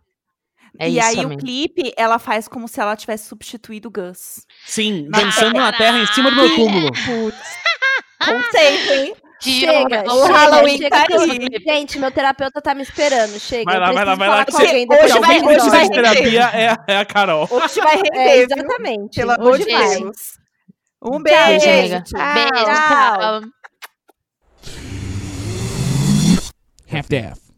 [SPEAKER 2] É
[SPEAKER 4] e
[SPEAKER 2] isso,
[SPEAKER 4] aí
[SPEAKER 2] amigo.
[SPEAKER 4] o clipe, ela faz como se ela tivesse substituído o Gus.
[SPEAKER 1] Sim, dançando na terra em cima do meu túmulo.
[SPEAKER 4] Putz. [laughs] Conceito, hein?
[SPEAKER 3] Chega,
[SPEAKER 4] o Halloween
[SPEAKER 3] chega
[SPEAKER 4] tá aí.
[SPEAKER 3] Gente, meu terapeuta tá me esperando. Chega.
[SPEAKER 1] Vai lá, vai lá, vai lá. Que você-
[SPEAKER 4] hoje vai- hoje vai
[SPEAKER 1] de terapia é, é a Carol.
[SPEAKER 4] Hoje vai [laughs] render,
[SPEAKER 3] É,
[SPEAKER 4] viu?
[SPEAKER 3] exatamente.
[SPEAKER 4] Pelo amor
[SPEAKER 3] Hoje
[SPEAKER 4] de
[SPEAKER 3] vai.
[SPEAKER 4] Deus. Um
[SPEAKER 2] Beijo,
[SPEAKER 4] beijo.
[SPEAKER 2] amiga.
[SPEAKER 4] Tchau.
[SPEAKER 2] Beijo,
[SPEAKER 3] Tchau.
[SPEAKER 2] tchau.
[SPEAKER 6] Half-Death.